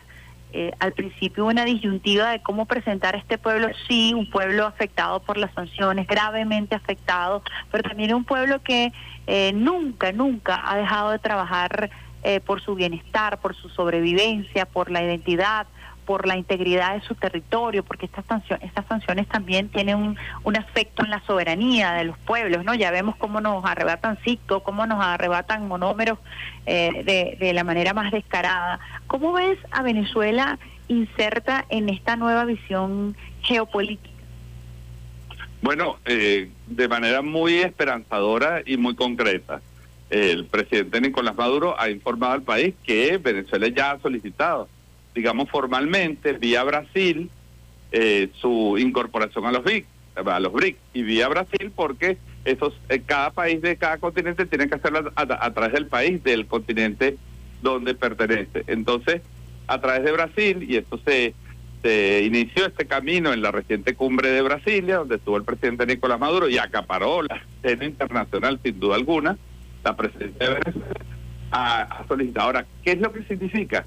Eh, al principio una disyuntiva de cómo presentar a este pueblo, sí, un pueblo afectado por las sanciones, gravemente afectado, pero también un pueblo que eh, nunca, nunca ha dejado de trabajar eh, por su bienestar, por su sobrevivencia, por la identidad, por la integridad de su territorio, porque estas sanciones, estas sanciones también tienen un, un efecto en la soberanía de los pueblos, ¿no? Ya vemos cómo nos arrebatan Citgo, cómo nos arrebatan monómeros eh, de, de la manera más descarada. ¿Cómo ves a Venezuela inserta en esta nueva visión geopolítica? Bueno, eh, de manera muy esperanzadora y muy concreta. El presidente Nicolás Maduro ha informado al país que Venezuela ya ha solicitado, digamos formalmente, vía Brasil, eh, su incorporación a los BRIC, a los BRIC y vía Brasil porque esos eh, cada país de cada continente tiene que hacerlo a, través del país del continente donde pertenece. Entonces, a través de Brasil y esto se se inició este camino en la reciente cumbre de Brasilia, donde estuvo el presidente Nicolás Maduro y acaparó la escena internacional sin duda alguna, la presidencia de Venezuela ha solicitado. Ahora, ¿qué es lo que significa?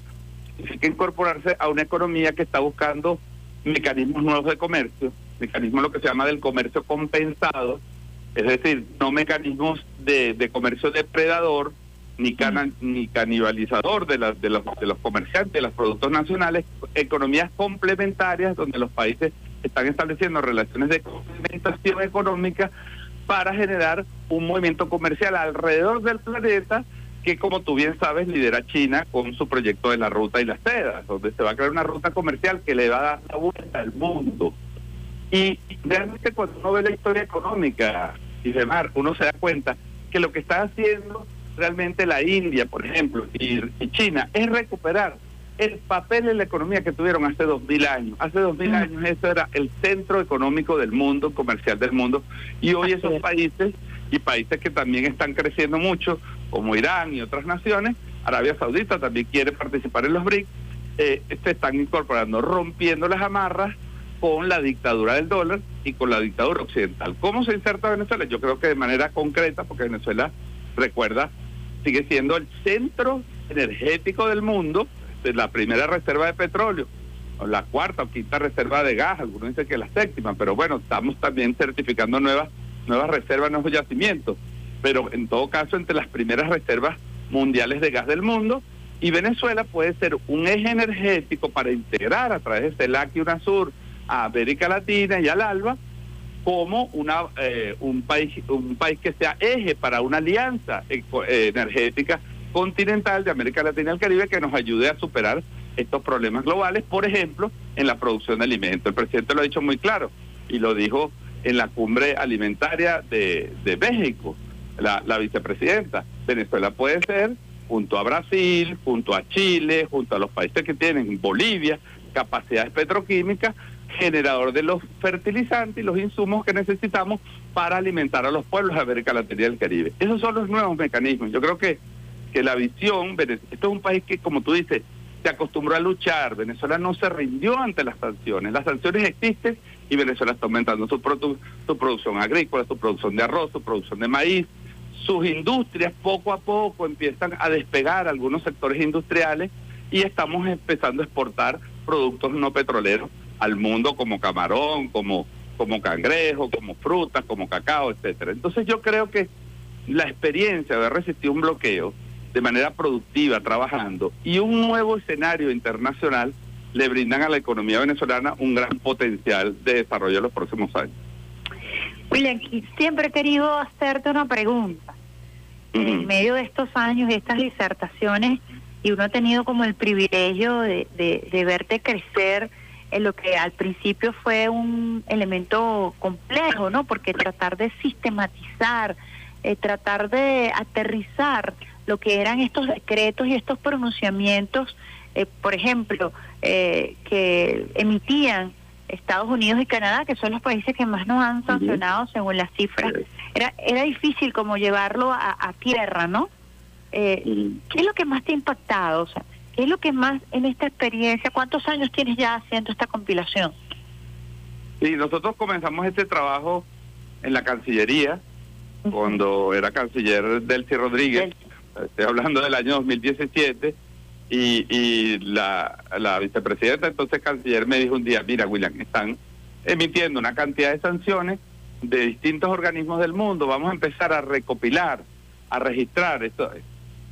Significa incorporarse a una economía que está buscando mecanismos nuevos de comercio, mecanismos lo que se llama del comercio compensado, es decir, no mecanismos de, de comercio depredador, ni, cana- ni canibalizador de, las de, los, de los comerciantes, de los productos nacionales, economías complementarias donde los países están estableciendo relaciones de complementación económica para generar un movimiento comercial alrededor del planeta que, como tú bien sabes, lidera China con su proyecto de la ruta y las sedas, donde se va a crear una ruta comercial que le va a dar la vuelta al mundo. Y realmente cuando uno ve la historia económica y demás, uno se da cuenta que lo que está haciendo realmente la India, por ejemplo, y, y China, es recuperar el papel en la economía que tuvieron hace dos mil años. Hace dos mil años eso era el centro económico del mundo, comercial del mundo, y hoy esos países y países que también están creciendo mucho, como Irán y otras naciones, Arabia Saudita también quiere participar en los BRICS, eh, se están incorporando, rompiendo las amarras con la dictadura del dólar y con la dictadura occidental. ¿Cómo se inserta Venezuela? Yo creo que de manera concreta, porque Venezuela, recuerda, sigue siendo el centro energético del mundo, de la primera reserva de petróleo, la cuarta o quinta reserva de gas, algunos dicen que la séptima, pero bueno, estamos también certificando nuevas, nuevas reservas, nuevos yacimientos, pero en todo caso entre las primeras reservas mundiales de gas del mundo, y Venezuela puede ser un eje energético para integrar a través de CELAC y UNASUR a América Latina y al ALBA como una eh, un país un país que sea eje para una alianza eh, energética continental de América Latina y el Caribe que nos ayude a superar estos problemas globales, por ejemplo, en la producción de alimentos. El presidente lo ha dicho muy claro y lo dijo en la cumbre alimentaria de México, la, vicepresidenta. Venezuela puede ser junto a Brasil, junto a Chile, junto a los países que tienen Bolivia, capacidades petroquímicas, generador de los fertilizantes y los insumos que necesitamos para alimentar a los pueblos de América Latina y el Caribe. Esos son los nuevos mecanismos. Yo creo que, que la visión, esto es un país que, como tú dices, se acostumbró a luchar. Venezuela no se rindió ante las sanciones. Las sanciones existen y Venezuela está aumentando su, produ- su producción agrícola, su producción de arroz, su producción de maíz. Sus industrias poco a poco empiezan a despegar algunos sectores industriales y estamos empezando a exportar productos no petroleros al mundo como camarón, como, como cangrejo, como frutas, como cacao, etcétera. Entonces yo creo que la experiencia de haber resistido un bloqueo de manera productiva, trabajando, y un nuevo escenario internacional le brindan a la economía venezolana un gran potencial de desarrollo en los próximos años. William, siempre he querido hacerte una pregunta. En medio de estos años, estas disertaciones, y uno ha tenido como el privilegio de, de, de verte crecer en lo que al principio fue un elemento complejo, ¿no? Porque tratar de sistematizar, eh, tratar de aterrizar lo que eran estos decretos y estos pronunciamientos, eh, por ejemplo, eh, que emitían Estados Unidos y Canadá, que son los países que más nos han sancionado según las cifras, era, era difícil como llevarlo a, a tierra, ¿no? Eh, ¿Qué es lo que más te ha impactado? O sea, ¿Qué es lo que más en esta experiencia, cuántos años tienes ya haciendo esta compilación? Y nosotros comenzamos este trabajo en la Cancillería, cuando era canciller Delcy Rodríguez, estoy hablando del año 2017, y, y la, la vicepresidenta, entonces canciller, me dijo un día, mira William, están emitiendo una cantidad de sanciones de distintos organismos del mundo, vamos a empezar a recopilar, a registrar esto.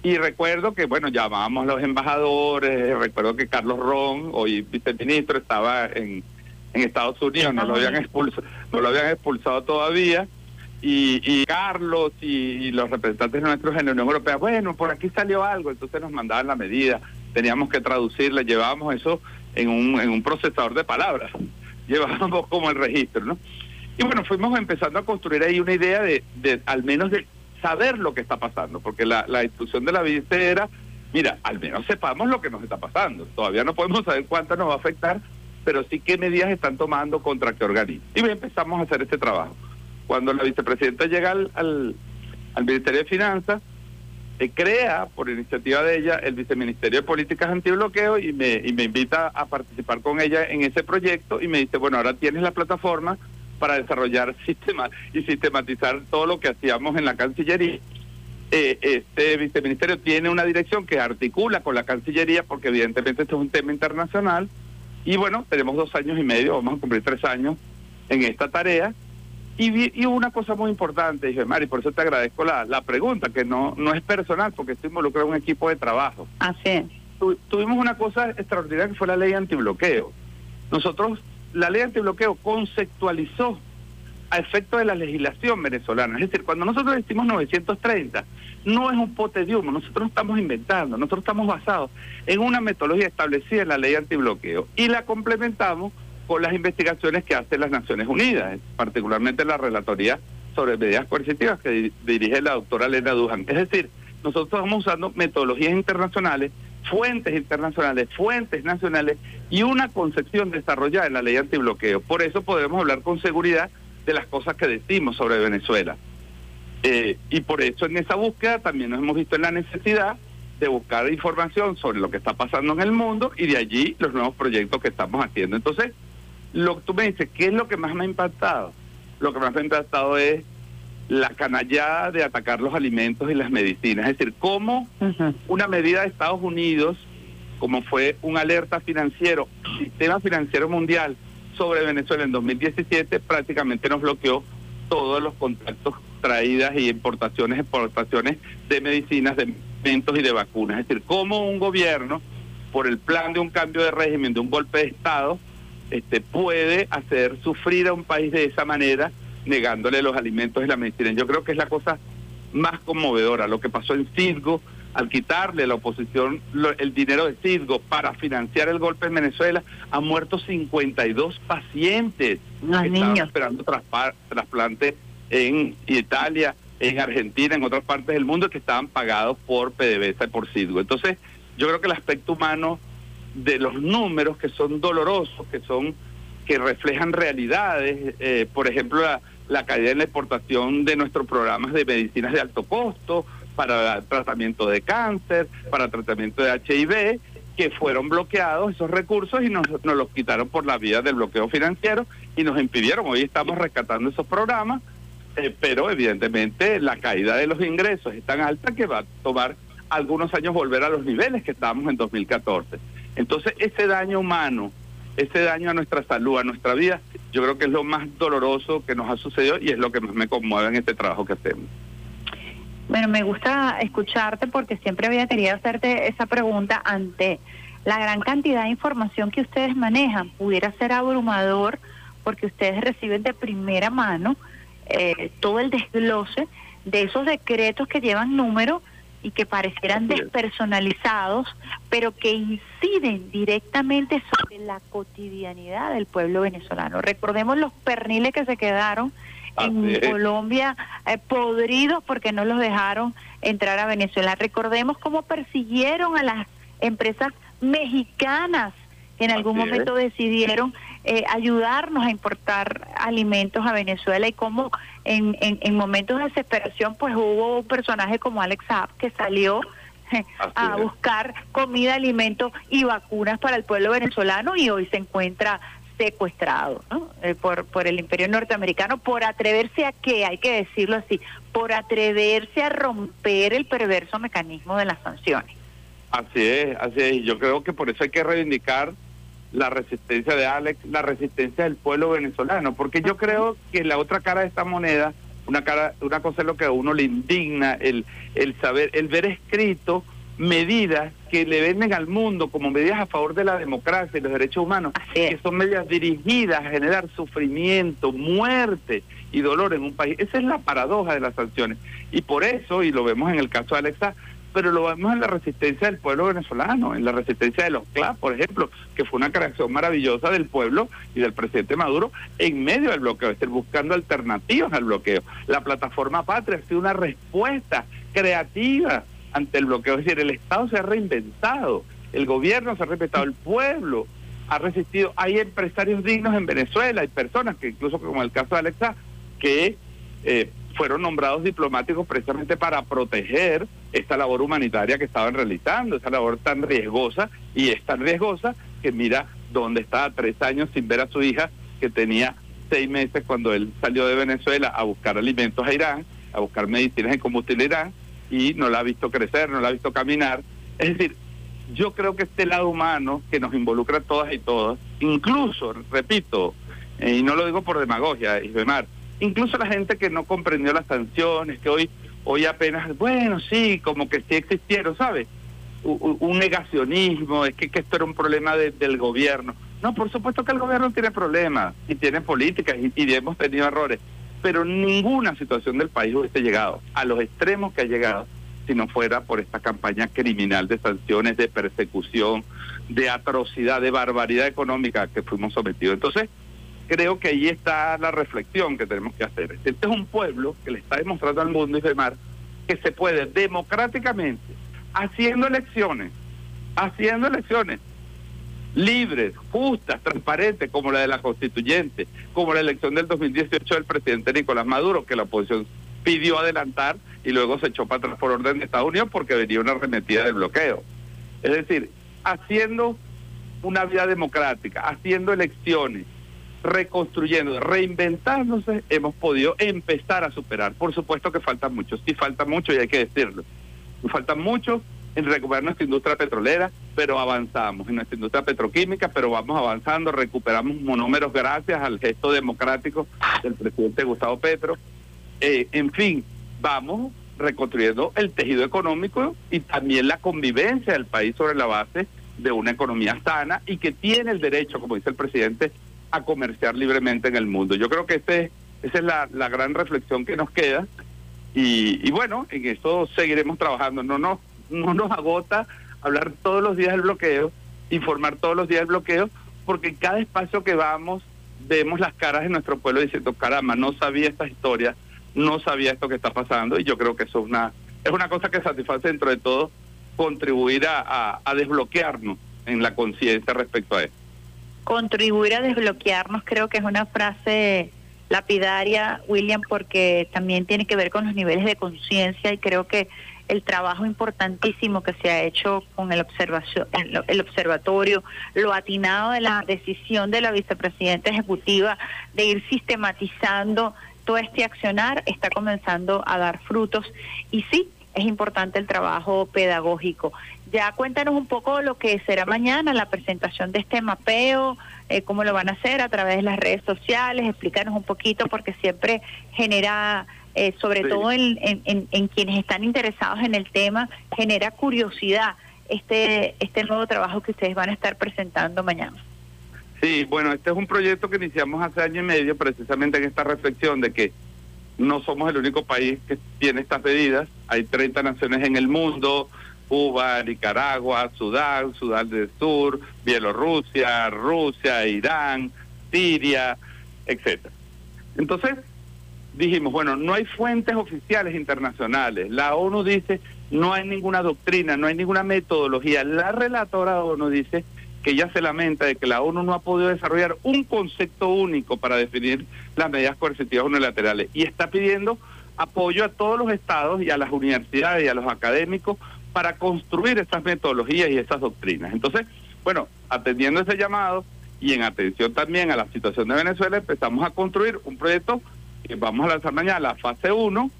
Y recuerdo que, bueno, llamábamos a los embajadores, recuerdo que Carlos Ron, hoy viceministro, estaba en, en Estados Unidos, no lo habían expulsado, no lo habían expulsado todavía, y, y Carlos y, y los representantes nuestros en la Unión Europea, bueno, por aquí salió algo, entonces nos mandaban la medida, teníamos que traducirla, llevábamos eso en un, en un procesador de palabras, llevábamos como el registro, ¿no? Y bueno, fuimos empezando a construir ahí una idea de, de al menos de saber lo que está pasando, porque la, la instrucción de la vice era, mira, al menos sepamos lo que nos está pasando. Todavía no podemos saber cuánto nos va a afectar, pero sí qué medidas están tomando contra qué organismo. Y empezamos a hacer este trabajo. Cuando la vicepresidenta llega al, al, Ministerio de Finanzas, eh, crea, por iniciativa de ella, el Viceministerio de Políticas Antibloqueo y me, y me invita a participar con ella en ese proyecto y me dice, bueno, ahora tienes la plataforma para desarrollar sistema y sistematizar todo lo que hacíamos en la Cancillería. Eh, este viceministerio tiene una dirección que articula con la Cancillería porque evidentemente esto es un tema internacional y bueno, tenemos dos años y medio, vamos a cumplir tres años en esta tarea y, vi- y una cosa muy importante, dije, Mari, por eso te agradezco la, la pregunta, que no, no es personal porque estoy involucrado en un equipo de trabajo. Así Tu- tuvimos una cosa extraordinaria que fue la ley antibloqueo. Nosotros, la ley antibloqueo conceptualizó a efecto de la legislación venezolana. Es decir, cuando nosotros decimos 930, no es un pote de humo, nosotros no estamos inventando, nosotros estamos basados en una metodología establecida en la ley antibloqueo y la complementamos con las investigaciones que hacen las Naciones Unidas, particularmente la relatoría sobre medidas coercitivas que di- dirige la doctora Elena Dujan. Es decir, nosotros estamos usando metodologías internacionales, fuentes internacionales, fuentes nacionales y una concepción desarrollada en la ley antibloqueo. Por eso podemos hablar con seguridad de las cosas que decimos sobre Venezuela. Eh, y por eso en esa búsqueda también nos hemos visto en la necesidad de buscar información sobre lo que está pasando en el mundo y de allí los nuevos proyectos que estamos haciendo. Entonces, lo que tú me dices, ¿qué es lo que más me ha impactado? Lo que más me ha impactado es la canallada de atacar los alimentos y las medicinas. Es decir, cómo una medida de Estados Unidos, como fue un alerta financiero, sistema financiero mundial sobre Venezuela en 2017, prácticamente nos bloqueó todos los contactos traídas y importaciones, exportaciones de medicinas, de alimentos y de vacunas. Es decir, cómo un gobierno, por el plan de un cambio de régimen, de un golpe de Estado, este, puede hacer sufrir a un país de esa manera, negándole los alimentos y la medicina. Yo creo que es la cosa más conmovedora, lo que pasó en Cisgo, al quitarle a la oposición lo- el dinero de Cisgo para financiar el golpe en Venezuela, han muerto 52 pacientes Los que estaban niños. esperando traspa- trasplante en Italia, en Argentina, en otras partes del mundo, que estaban pagados por PDVSA y por Cidgo. Entonces, yo creo que el aspecto humano de los números que son dolorosos, que son que reflejan realidades, eh, por ejemplo, la, la caída en la exportación de nuestros programas de medicinas de alto costo para tratamiento de cáncer, para tratamiento de HIV, que fueron bloqueados esos recursos y nos, nos los quitaron por la vía del bloqueo financiero y nos impidieron. Hoy estamos rescatando esos programas, eh, pero evidentemente la caída de los ingresos es tan alta que va a tomar algunos años volver a los niveles que estábamos en 2014. Entonces, ese daño humano, ese daño a nuestra salud, a nuestra vida, yo creo que es lo más doloroso que nos ha sucedido y es lo que más me conmueve en este trabajo que hacemos. Bueno, me gusta escucharte porque siempre había querido hacerte esa pregunta ante la gran cantidad de información que ustedes manejan. Pudiera ser abrumador porque ustedes reciben de primera mano eh, todo el desglose de esos decretos que llevan número y que parecieran despersonalizados, pero que inciden directamente sobre la cotidianidad del pueblo venezolano. Recordemos los perniles que se quedaron en. Colombia eh, podridos porque no los dejaron entrar a Venezuela. Recordemos cómo persiguieron a las empresas mexicanas que en algún es. momento decidieron eh, ayudarnos a importar alimentos a Venezuela y cómo en, en, en momentos de desesperación pues hubo un personaje como Alex Saab que salió eh, a buscar comida, alimentos y vacunas para el pueblo venezolano y hoy se encuentra secuestrado ¿no? Eh, por, por el imperio norteamericano por atreverse a qué, hay que decirlo así, por atreverse a romper el perverso mecanismo de las sanciones. Así es, así es. Yo creo que por eso hay que reivindicar la resistencia de Alex, la resistencia del pueblo venezolano, porque yo creo que la otra cara de esta moneda, una cara, una cosa es lo que a uno le indigna, el, el saber, el ver escrito medidas que le venden al mundo como medidas a favor de la democracia y los derechos humanos, que son medidas dirigidas a generar sufrimiento, muerte y dolor en un país. Esa es la paradoja de las sanciones. Y por eso, y lo vemos en el caso de Alexa, pero lo vemos en la resistencia del pueblo venezolano, en la resistencia de los CLAP, por ejemplo, que fue una creación maravillosa del pueblo y del presidente Maduro en medio del bloqueo, es decir, buscando alternativas al bloqueo. La plataforma Patria ha sido una respuesta creativa ante el bloqueo, es decir, el Estado se ha reinventado, el gobierno se ha reinventado, el pueblo ha resistido. Hay empresarios dignos en Venezuela, hay personas que incluso como el caso de Alexa, que eh, fueron nombrados diplomáticos precisamente para proteger esta labor humanitaria que estaban realizando, esa labor tan riesgosa, y es tan riesgosa que mira dónde está tres años sin ver a su hija, que tenía seis meses cuando él salió de Venezuela a buscar alimentos a Irán, a buscar medicinas y combustible a Irán, y no la ha visto crecer, no la ha visto caminar. Es decir, yo creo que este lado humano que nos involucra a todas y todos, incluso, repito, y no lo digo por demagogia, Isbemar, incluso la gente que no comprendió las sanciones, que hoy hoy apenas, bueno, sí, como que sí existieron, ¿sabes? U- u- Un negacionismo, es que, que esto era un problema de- del gobierno. No, por supuesto que el gobierno tiene problemas y tiene políticas y hemos tenido errores, pero ninguna situación del país hubiese llegado a los extremos que ha llegado si no fuera por esta campaña criminal de sanciones, de persecución, de atrocidad, de barbaridad económica que fuimos sometidos. Entonces, creo que ahí está la reflexión que tenemos que hacer. Este es un pueblo que le está demostrando al mundo y demás que se puede democráticamente, haciendo elecciones, haciendo elecciones libres, justas, transparentes, como la de la constituyente, como la elección del 2018 del presidente Nicolás Maduro, que la oposición pidió adelantar y luego se echó para atrás por orden de Estados Unidos porque venía una arremetida del bloqueo. Es decir, haciendo una vida democrática, haciendo elecciones, reconstruyendo, reinventándose, hemos podido empezar a superar. Por supuesto que falta mucho, sí falta mucho y hay que decirlo. Falta mucho en recuperar nuestra industria petrolera, pero avanzamos en nuestra industria petroquímica, pero vamos avanzando, recuperamos monómeros gracias al gesto democrático del presidente Gustavo Petro. Eh, en fin, vamos reconstruyendo el tejido económico y también la convivencia del país sobre la base de una economía sana y que tiene el derecho, como dice el presidente, a comerciar libremente en el mundo. Yo creo que este, esa es la, la gran reflexión que nos queda y, y bueno, en eso seguiremos trabajando. No, no, no nos agota hablar todos los días del bloqueo, informar todos los días del bloqueo, porque cada espacio que vamos vemos las caras de nuestro pueblo diciendo, caramba, no sabía esta historia, no sabía esto que está pasando y yo creo que eso es una, es una cosa que satisface dentro de todo contribuir a, a- a desbloquearnos en la conciencia respecto a esto. contribuir a desbloquearnos creo que es una frase lapidaria, William, porque también tiene que ver con los niveles de conciencia y creo que el trabajo importantísimo que se ha hecho con el, observación, el, observatorio, lo atinado de la decisión de la vicepresidenta ejecutiva de ir sistematizando todo este accionar, está comenzando a dar frutos y sí, es importante el trabajo pedagógico. Ya cuéntanos un poco lo que será mañana, la presentación de este mapeo, eh, cómo lo van a hacer a través de las redes sociales, explícanos un poquito porque siempre genera, eh, sobre Sí. todo en, en- en- en quienes están interesados en el tema, genera curiosidad este, este nuevo trabajo que ustedes van a estar presentando mañana. Sí, bueno, este es un proyecto que iniciamos hace año y medio precisamente en esta reflexión de que no somos el único país que tiene estas medidas. Hay 30 naciones en el mundo, Cuba, Nicaragua, Sudán, Sudán del Sur, Bielorrusia, Rusia, Irán, Siria, etcétera. Entonces, dijimos, bueno, no hay fuentes oficiales internacionales. La ONU dice, no hay ninguna doctrina, no hay ninguna metodología. La relatora ONU dice que ella se lamenta de que la ONU no ha podido desarrollar un concepto único para definir las medidas coercitivas unilaterales y está pidiendo apoyo a todos los estados y a las universidades y a los académicos para construir esas metodologías y esas doctrinas. Entonces, bueno, atendiendo ese llamado y en atención también a la situación de Venezuela, empezamos a construir un proyecto que vamos a lanzar mañana, la fase 1,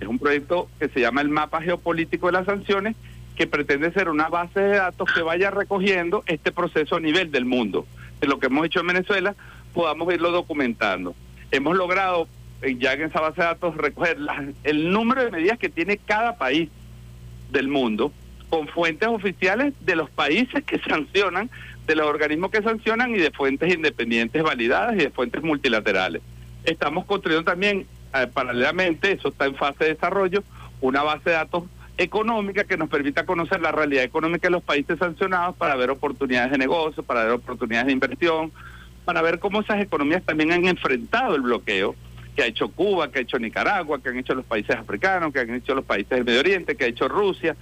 es un proyecto que se llama el mapa geopolítico de las sanciones, que pretende ser una base de datos que vaya recogiendo este proceso a nivel del mundo. De lo que hemos hecho en Venezuela, podamos irlo documentando. Hemos logrado eh, ya en esa base de datos recoger el número de medidas que tiene cada país del mundo con fuentes oficiales de los países que sancionan, de los organismos que sancionan y de fuentes independientes validadas y de fuentes multilaterales. Estamos construyendo también, eh, paralelamente, eso está en fase de desarrollo, una base de datos económica que nos permita conocer la realidad económica de los países sancionados para ver oportunidades de negocio, para ver oportunidades de inversión, para ver cómo esas economías también han enfrentado el bloqueo que ha hecho Cuba, que ha hecho Nicaragua, que han hecho los países africanos, que han hecho los países del Medio Oriente, que ha hecho Rusia,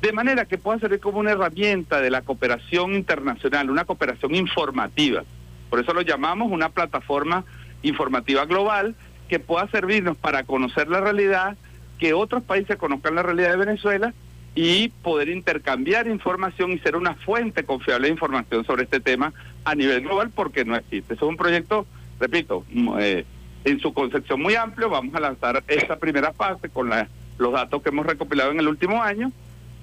de manera que pueda servir como una herramienta de la cooperación internacional, una cooperación informativa. Por eso lo llamamos una plataforma informativa global que pueda servirnos para conocer la realidad, que otros países conozcan la realidad de Venezuela y poder intercambiar información y ser una fuente confiable de información sobre este tema a nivel global porque no existe. Es un proyecto, repito, mm, eh, en su concepción muy amplio. Vamos a lanzar esta primera fase con la- los datos que hemos recopilado en el último año,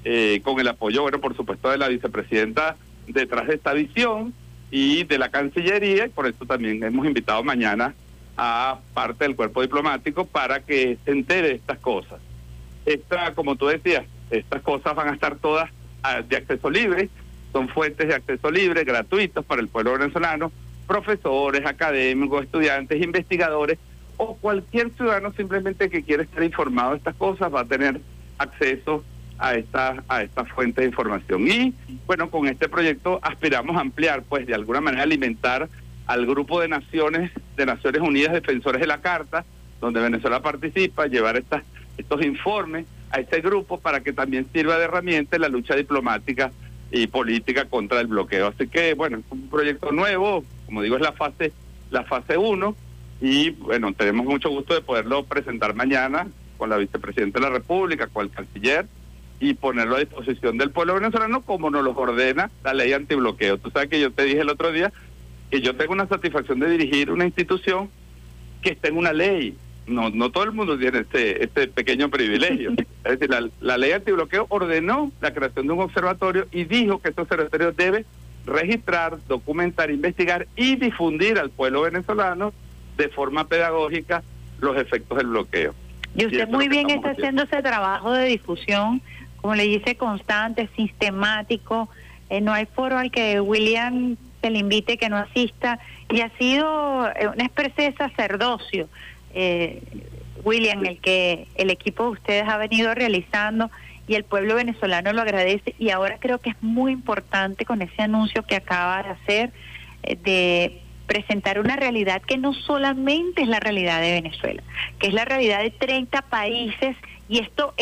eh, con el apoyo, bueno, por supuesto, de la vicepresidenta detrás de esta visión y de la Cancillería, y por eso también hemos invitado mañana a parte del cuerpo diplomático para que se entere de estas cosas. Esta, como tú decías, estas cosas van a estar todas ah, de acceso libre, son fuentes de acceso libre, gratuitos para el pueblo venezolano, profesores, académicos, estudiantes, investigadores o cualquier ciudadano simplemente que quiera estar informado de estas cosas va a tener acceso a esta a esta fuente de información. Y bueno con este proyecto aspiramos a ampliar pues de alguna manera alimentar al grupo de naciones de Naciones Unidas defensores de la Carta donde Venezuela participa llevar estas estos informes a este grupo para que también sirva de herramienta en la lucha diplomática y política contra el bloqueo. Así que bueno es un proyecto nuevo como digo es la fase la fase 1 y bueno tenemos mucho gusto de poderlo presentar mañana con la vicepresidenta de la República con el canciller y ponerlo a disposición del pueblo venezolano como nos lo ordena la ley antibloqueo. Tú sabes que yo te dije el otro día que yo tengo una satisfacción de dirigir una institución que está en una ley. No, no todo el mundo tiene este, este pequeño privilegio. Es decir, la, la ley antibloqueo ordenó la creación de un observatorio y dijo que este observatorio debe registrar, documentar, investigar y difundir al pueblo venezolano de forma pedagógica los efectos del bloqueo. Y usted muy bien está haciendo ese trabajo de difusión, como le dice, constante, sistemático. Eh, no hay foro al que William se le invite que no asista. Y ha sido eh, una especie de sacerdocio, eh, William, el que el equipo de ustedes ha venido realizando y el pueblo venezolano lo agradece. Y ahora creo que es muy importante con ese anuncio que acaba de hacer eh, de presentar una realidad que no solamente es la realidad de Venezuela, que es la realidad de 30 países y esto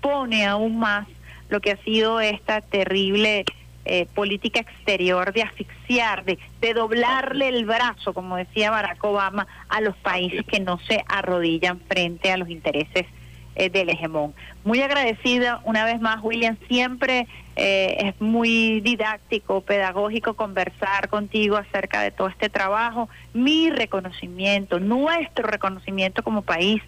expone aún más lo que ha sido esta terrible eh, política exterior de asfixiar, de, de doblarle el brazo, como decía Barack Obama, a los países que no se arrodillan frente a los intereses eh, del hegemón. Muy agradecida una vez más, William, siempre eh, es muy didáctico, pedagógico conversar contigo acerca de todo este trabajo. Mi reconocimiento, nuestro reconocimiento como país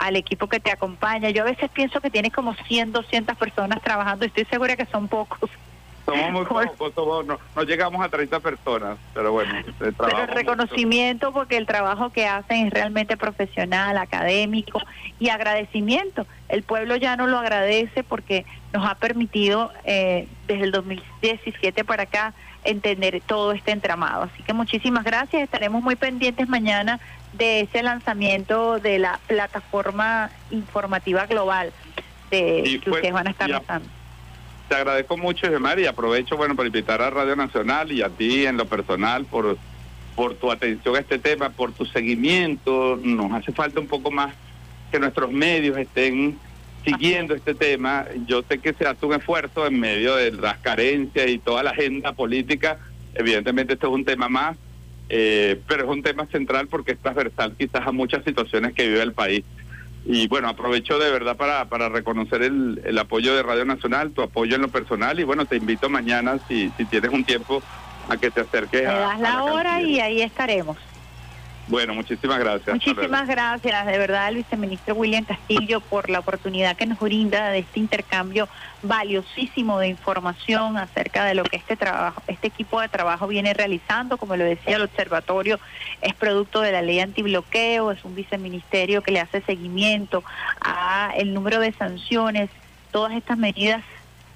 al equipo que te acompaña. Yo a veces pienso que tienes como 100, 200 personas trabajando y estoy segura que son pocos. Somos muy pocos, somos- no, no llegamos a 30 personas, pero bueno. Pero el reconocimiento porque el trabajo que hacen es realmente profesional, académico y agradecimiento. El pueblo ya no lo agradece porque nos ha permitido eh, desde el 2017 para acá entender todo este entramado. Así que muchísimas gracias. Estaremos muy pendientes mañana de ese lanzamiento de la plataforma informativa global de Y que pues, ustedes van a estar lanzando. Te agradezco mucho, Gemar, y aprovecho, bueno, para invitar a Radio Nacional y a ti en lo personal por, por tu atención a este tema, por tu seguimiento. Nos hace falta un poco más que nuestros medios estén siguiendo este tema. Yo sé que se hace un esfuerzo en medio de las carencias y toda la agenda política. Evidentemente, este es un tema más, eh, pero es un tema central porque es transversal quizás a muchas situaciones que vive el país. Y bueno, aprovecho de verdad para, para reconocer el, el apoyo de Radio Nacional, tu apoyo en lo personal y bueno, te invito mañana, si, si tienes un tiempo, a que te acerques Me a, das a la hora y ahí estaremos. Bueno, muchísimas gracias. Muchísimas gracias, de verdad, al viceministro William Castillo, por la oportunidad que nos brinda de este intercambio valiosísimo de información acerca de lo que este trabajo, este equipo de trabajo viene realizando. Como lo decía, el observatorio es producto de la ley antibloqueo, es un viceministerio que le hace seguimiento a el número de sanciones, todas estas medidas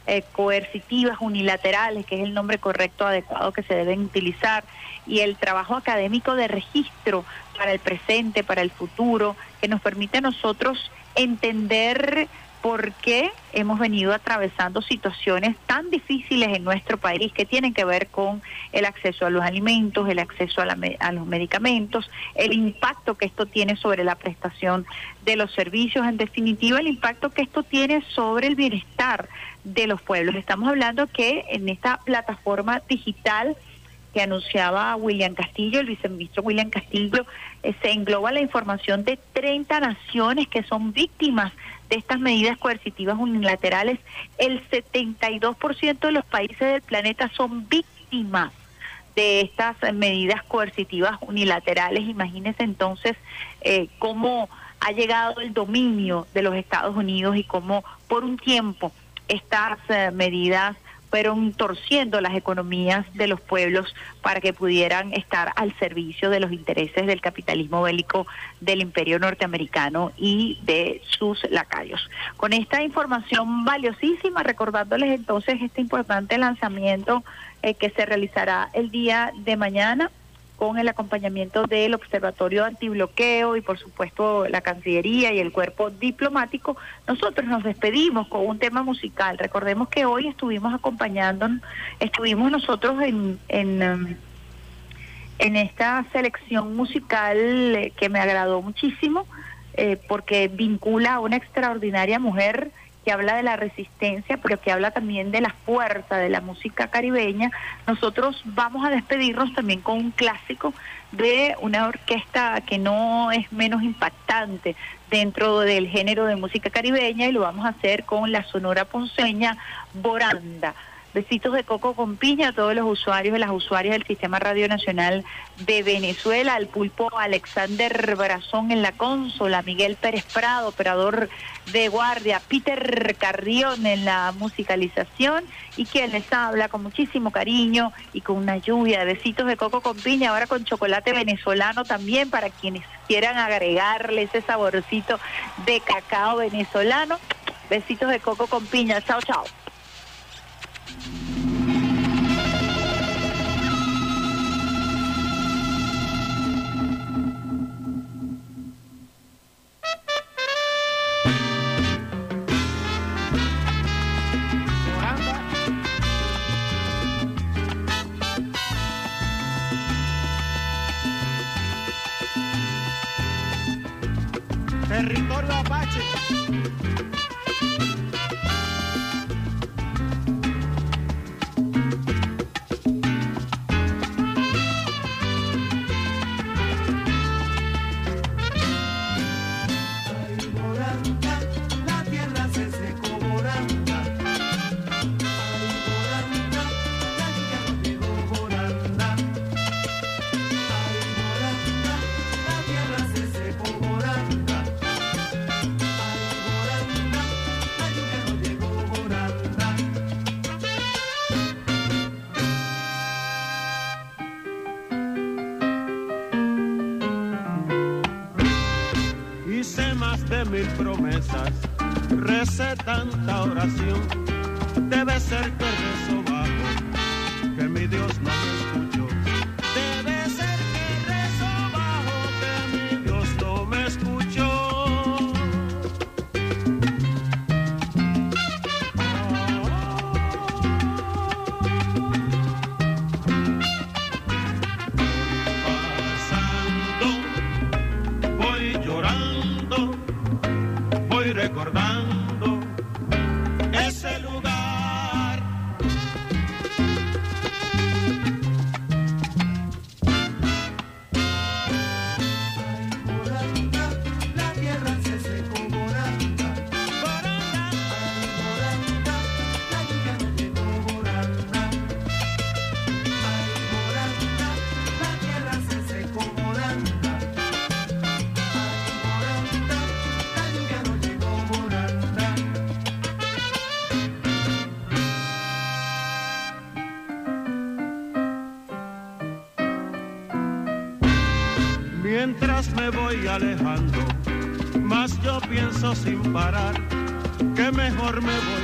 eh, coercitivas unilaterales, que es el nombre correcto, adecuado que se deben utilizar, y el trabajo académico de registro para el presente, para el futuro, que nos permite a nosotros entender por qué hemos venido atravesando situaciones tan difíciles en nuestro país que tienen que ver con el acceso a los alimentos, el acceso a, la a los medicamentos, el impacto que esto tiene sobre la prestación de los servicios, en definitiva el impacto que esto tiene sobre el bienestar de los pueblos. Estamos hablando que en esta plataforma digital que anunciaba William Castillo, el viceministro William Castillo, eh, se engloba la información de 30 naciones que son víctimas de estas medidas coercitivas unilaterales. El 72% de los países del planeta son víctimas de estas eh, medidas coercitivas unilaterales. Imagínense entonces eh, cómo ha llegado el dominio de los Estados Unidos y cómo por un tiempo estas eh, medidas fueron torciendo las economías de los pueblos para que pudieran estar al servicio de los intereses del capitalismo bélico del imperio norteamericano y de sus lacayos. Con esta información valiosísima, recordándoles entonces este importante lanzamiento eh, que se realizará el día de mañana con el acompañamiento del Observatorio Antibloqueo y por supuesto la Cancillería y el cuerpo diplomático, nosotros nos despedimos con un tema musical. Recordemos que hoy estuvimos acompañando, estuvimos nosotros en, en, em, en esta selección musical eh, que me agradó muchísimo eh, porque vincula a una extraordinaria mujer que habla de la resistencia, pero que habla también de la fuerza de la música caribeña. Nosotros vamos a despedirnos también con un clásico de una orquesta que no es menos impactante dentro del género de música caribeña y lo vamos a hacer con la sonora ponceña Boranda. Besitos de coco con piña a todos los usuarios y las usuarias del Sistema Radio Nacional de Venezuela, al pulpo Alexander Brazón en la consola, Miguel Pérez Prado, operador de guardia, Peter Carrión en la musicalización y quien les habla con muchísimo cariño y con una lluvia de besitos de coco con piña, ahora con chocolate venezolano también para quienes quieran agregarle ese saborcito de cacao venezolano. Besitos de coco con piña. Chao, chao. Territorio Apache. Sin parar que mejor me voy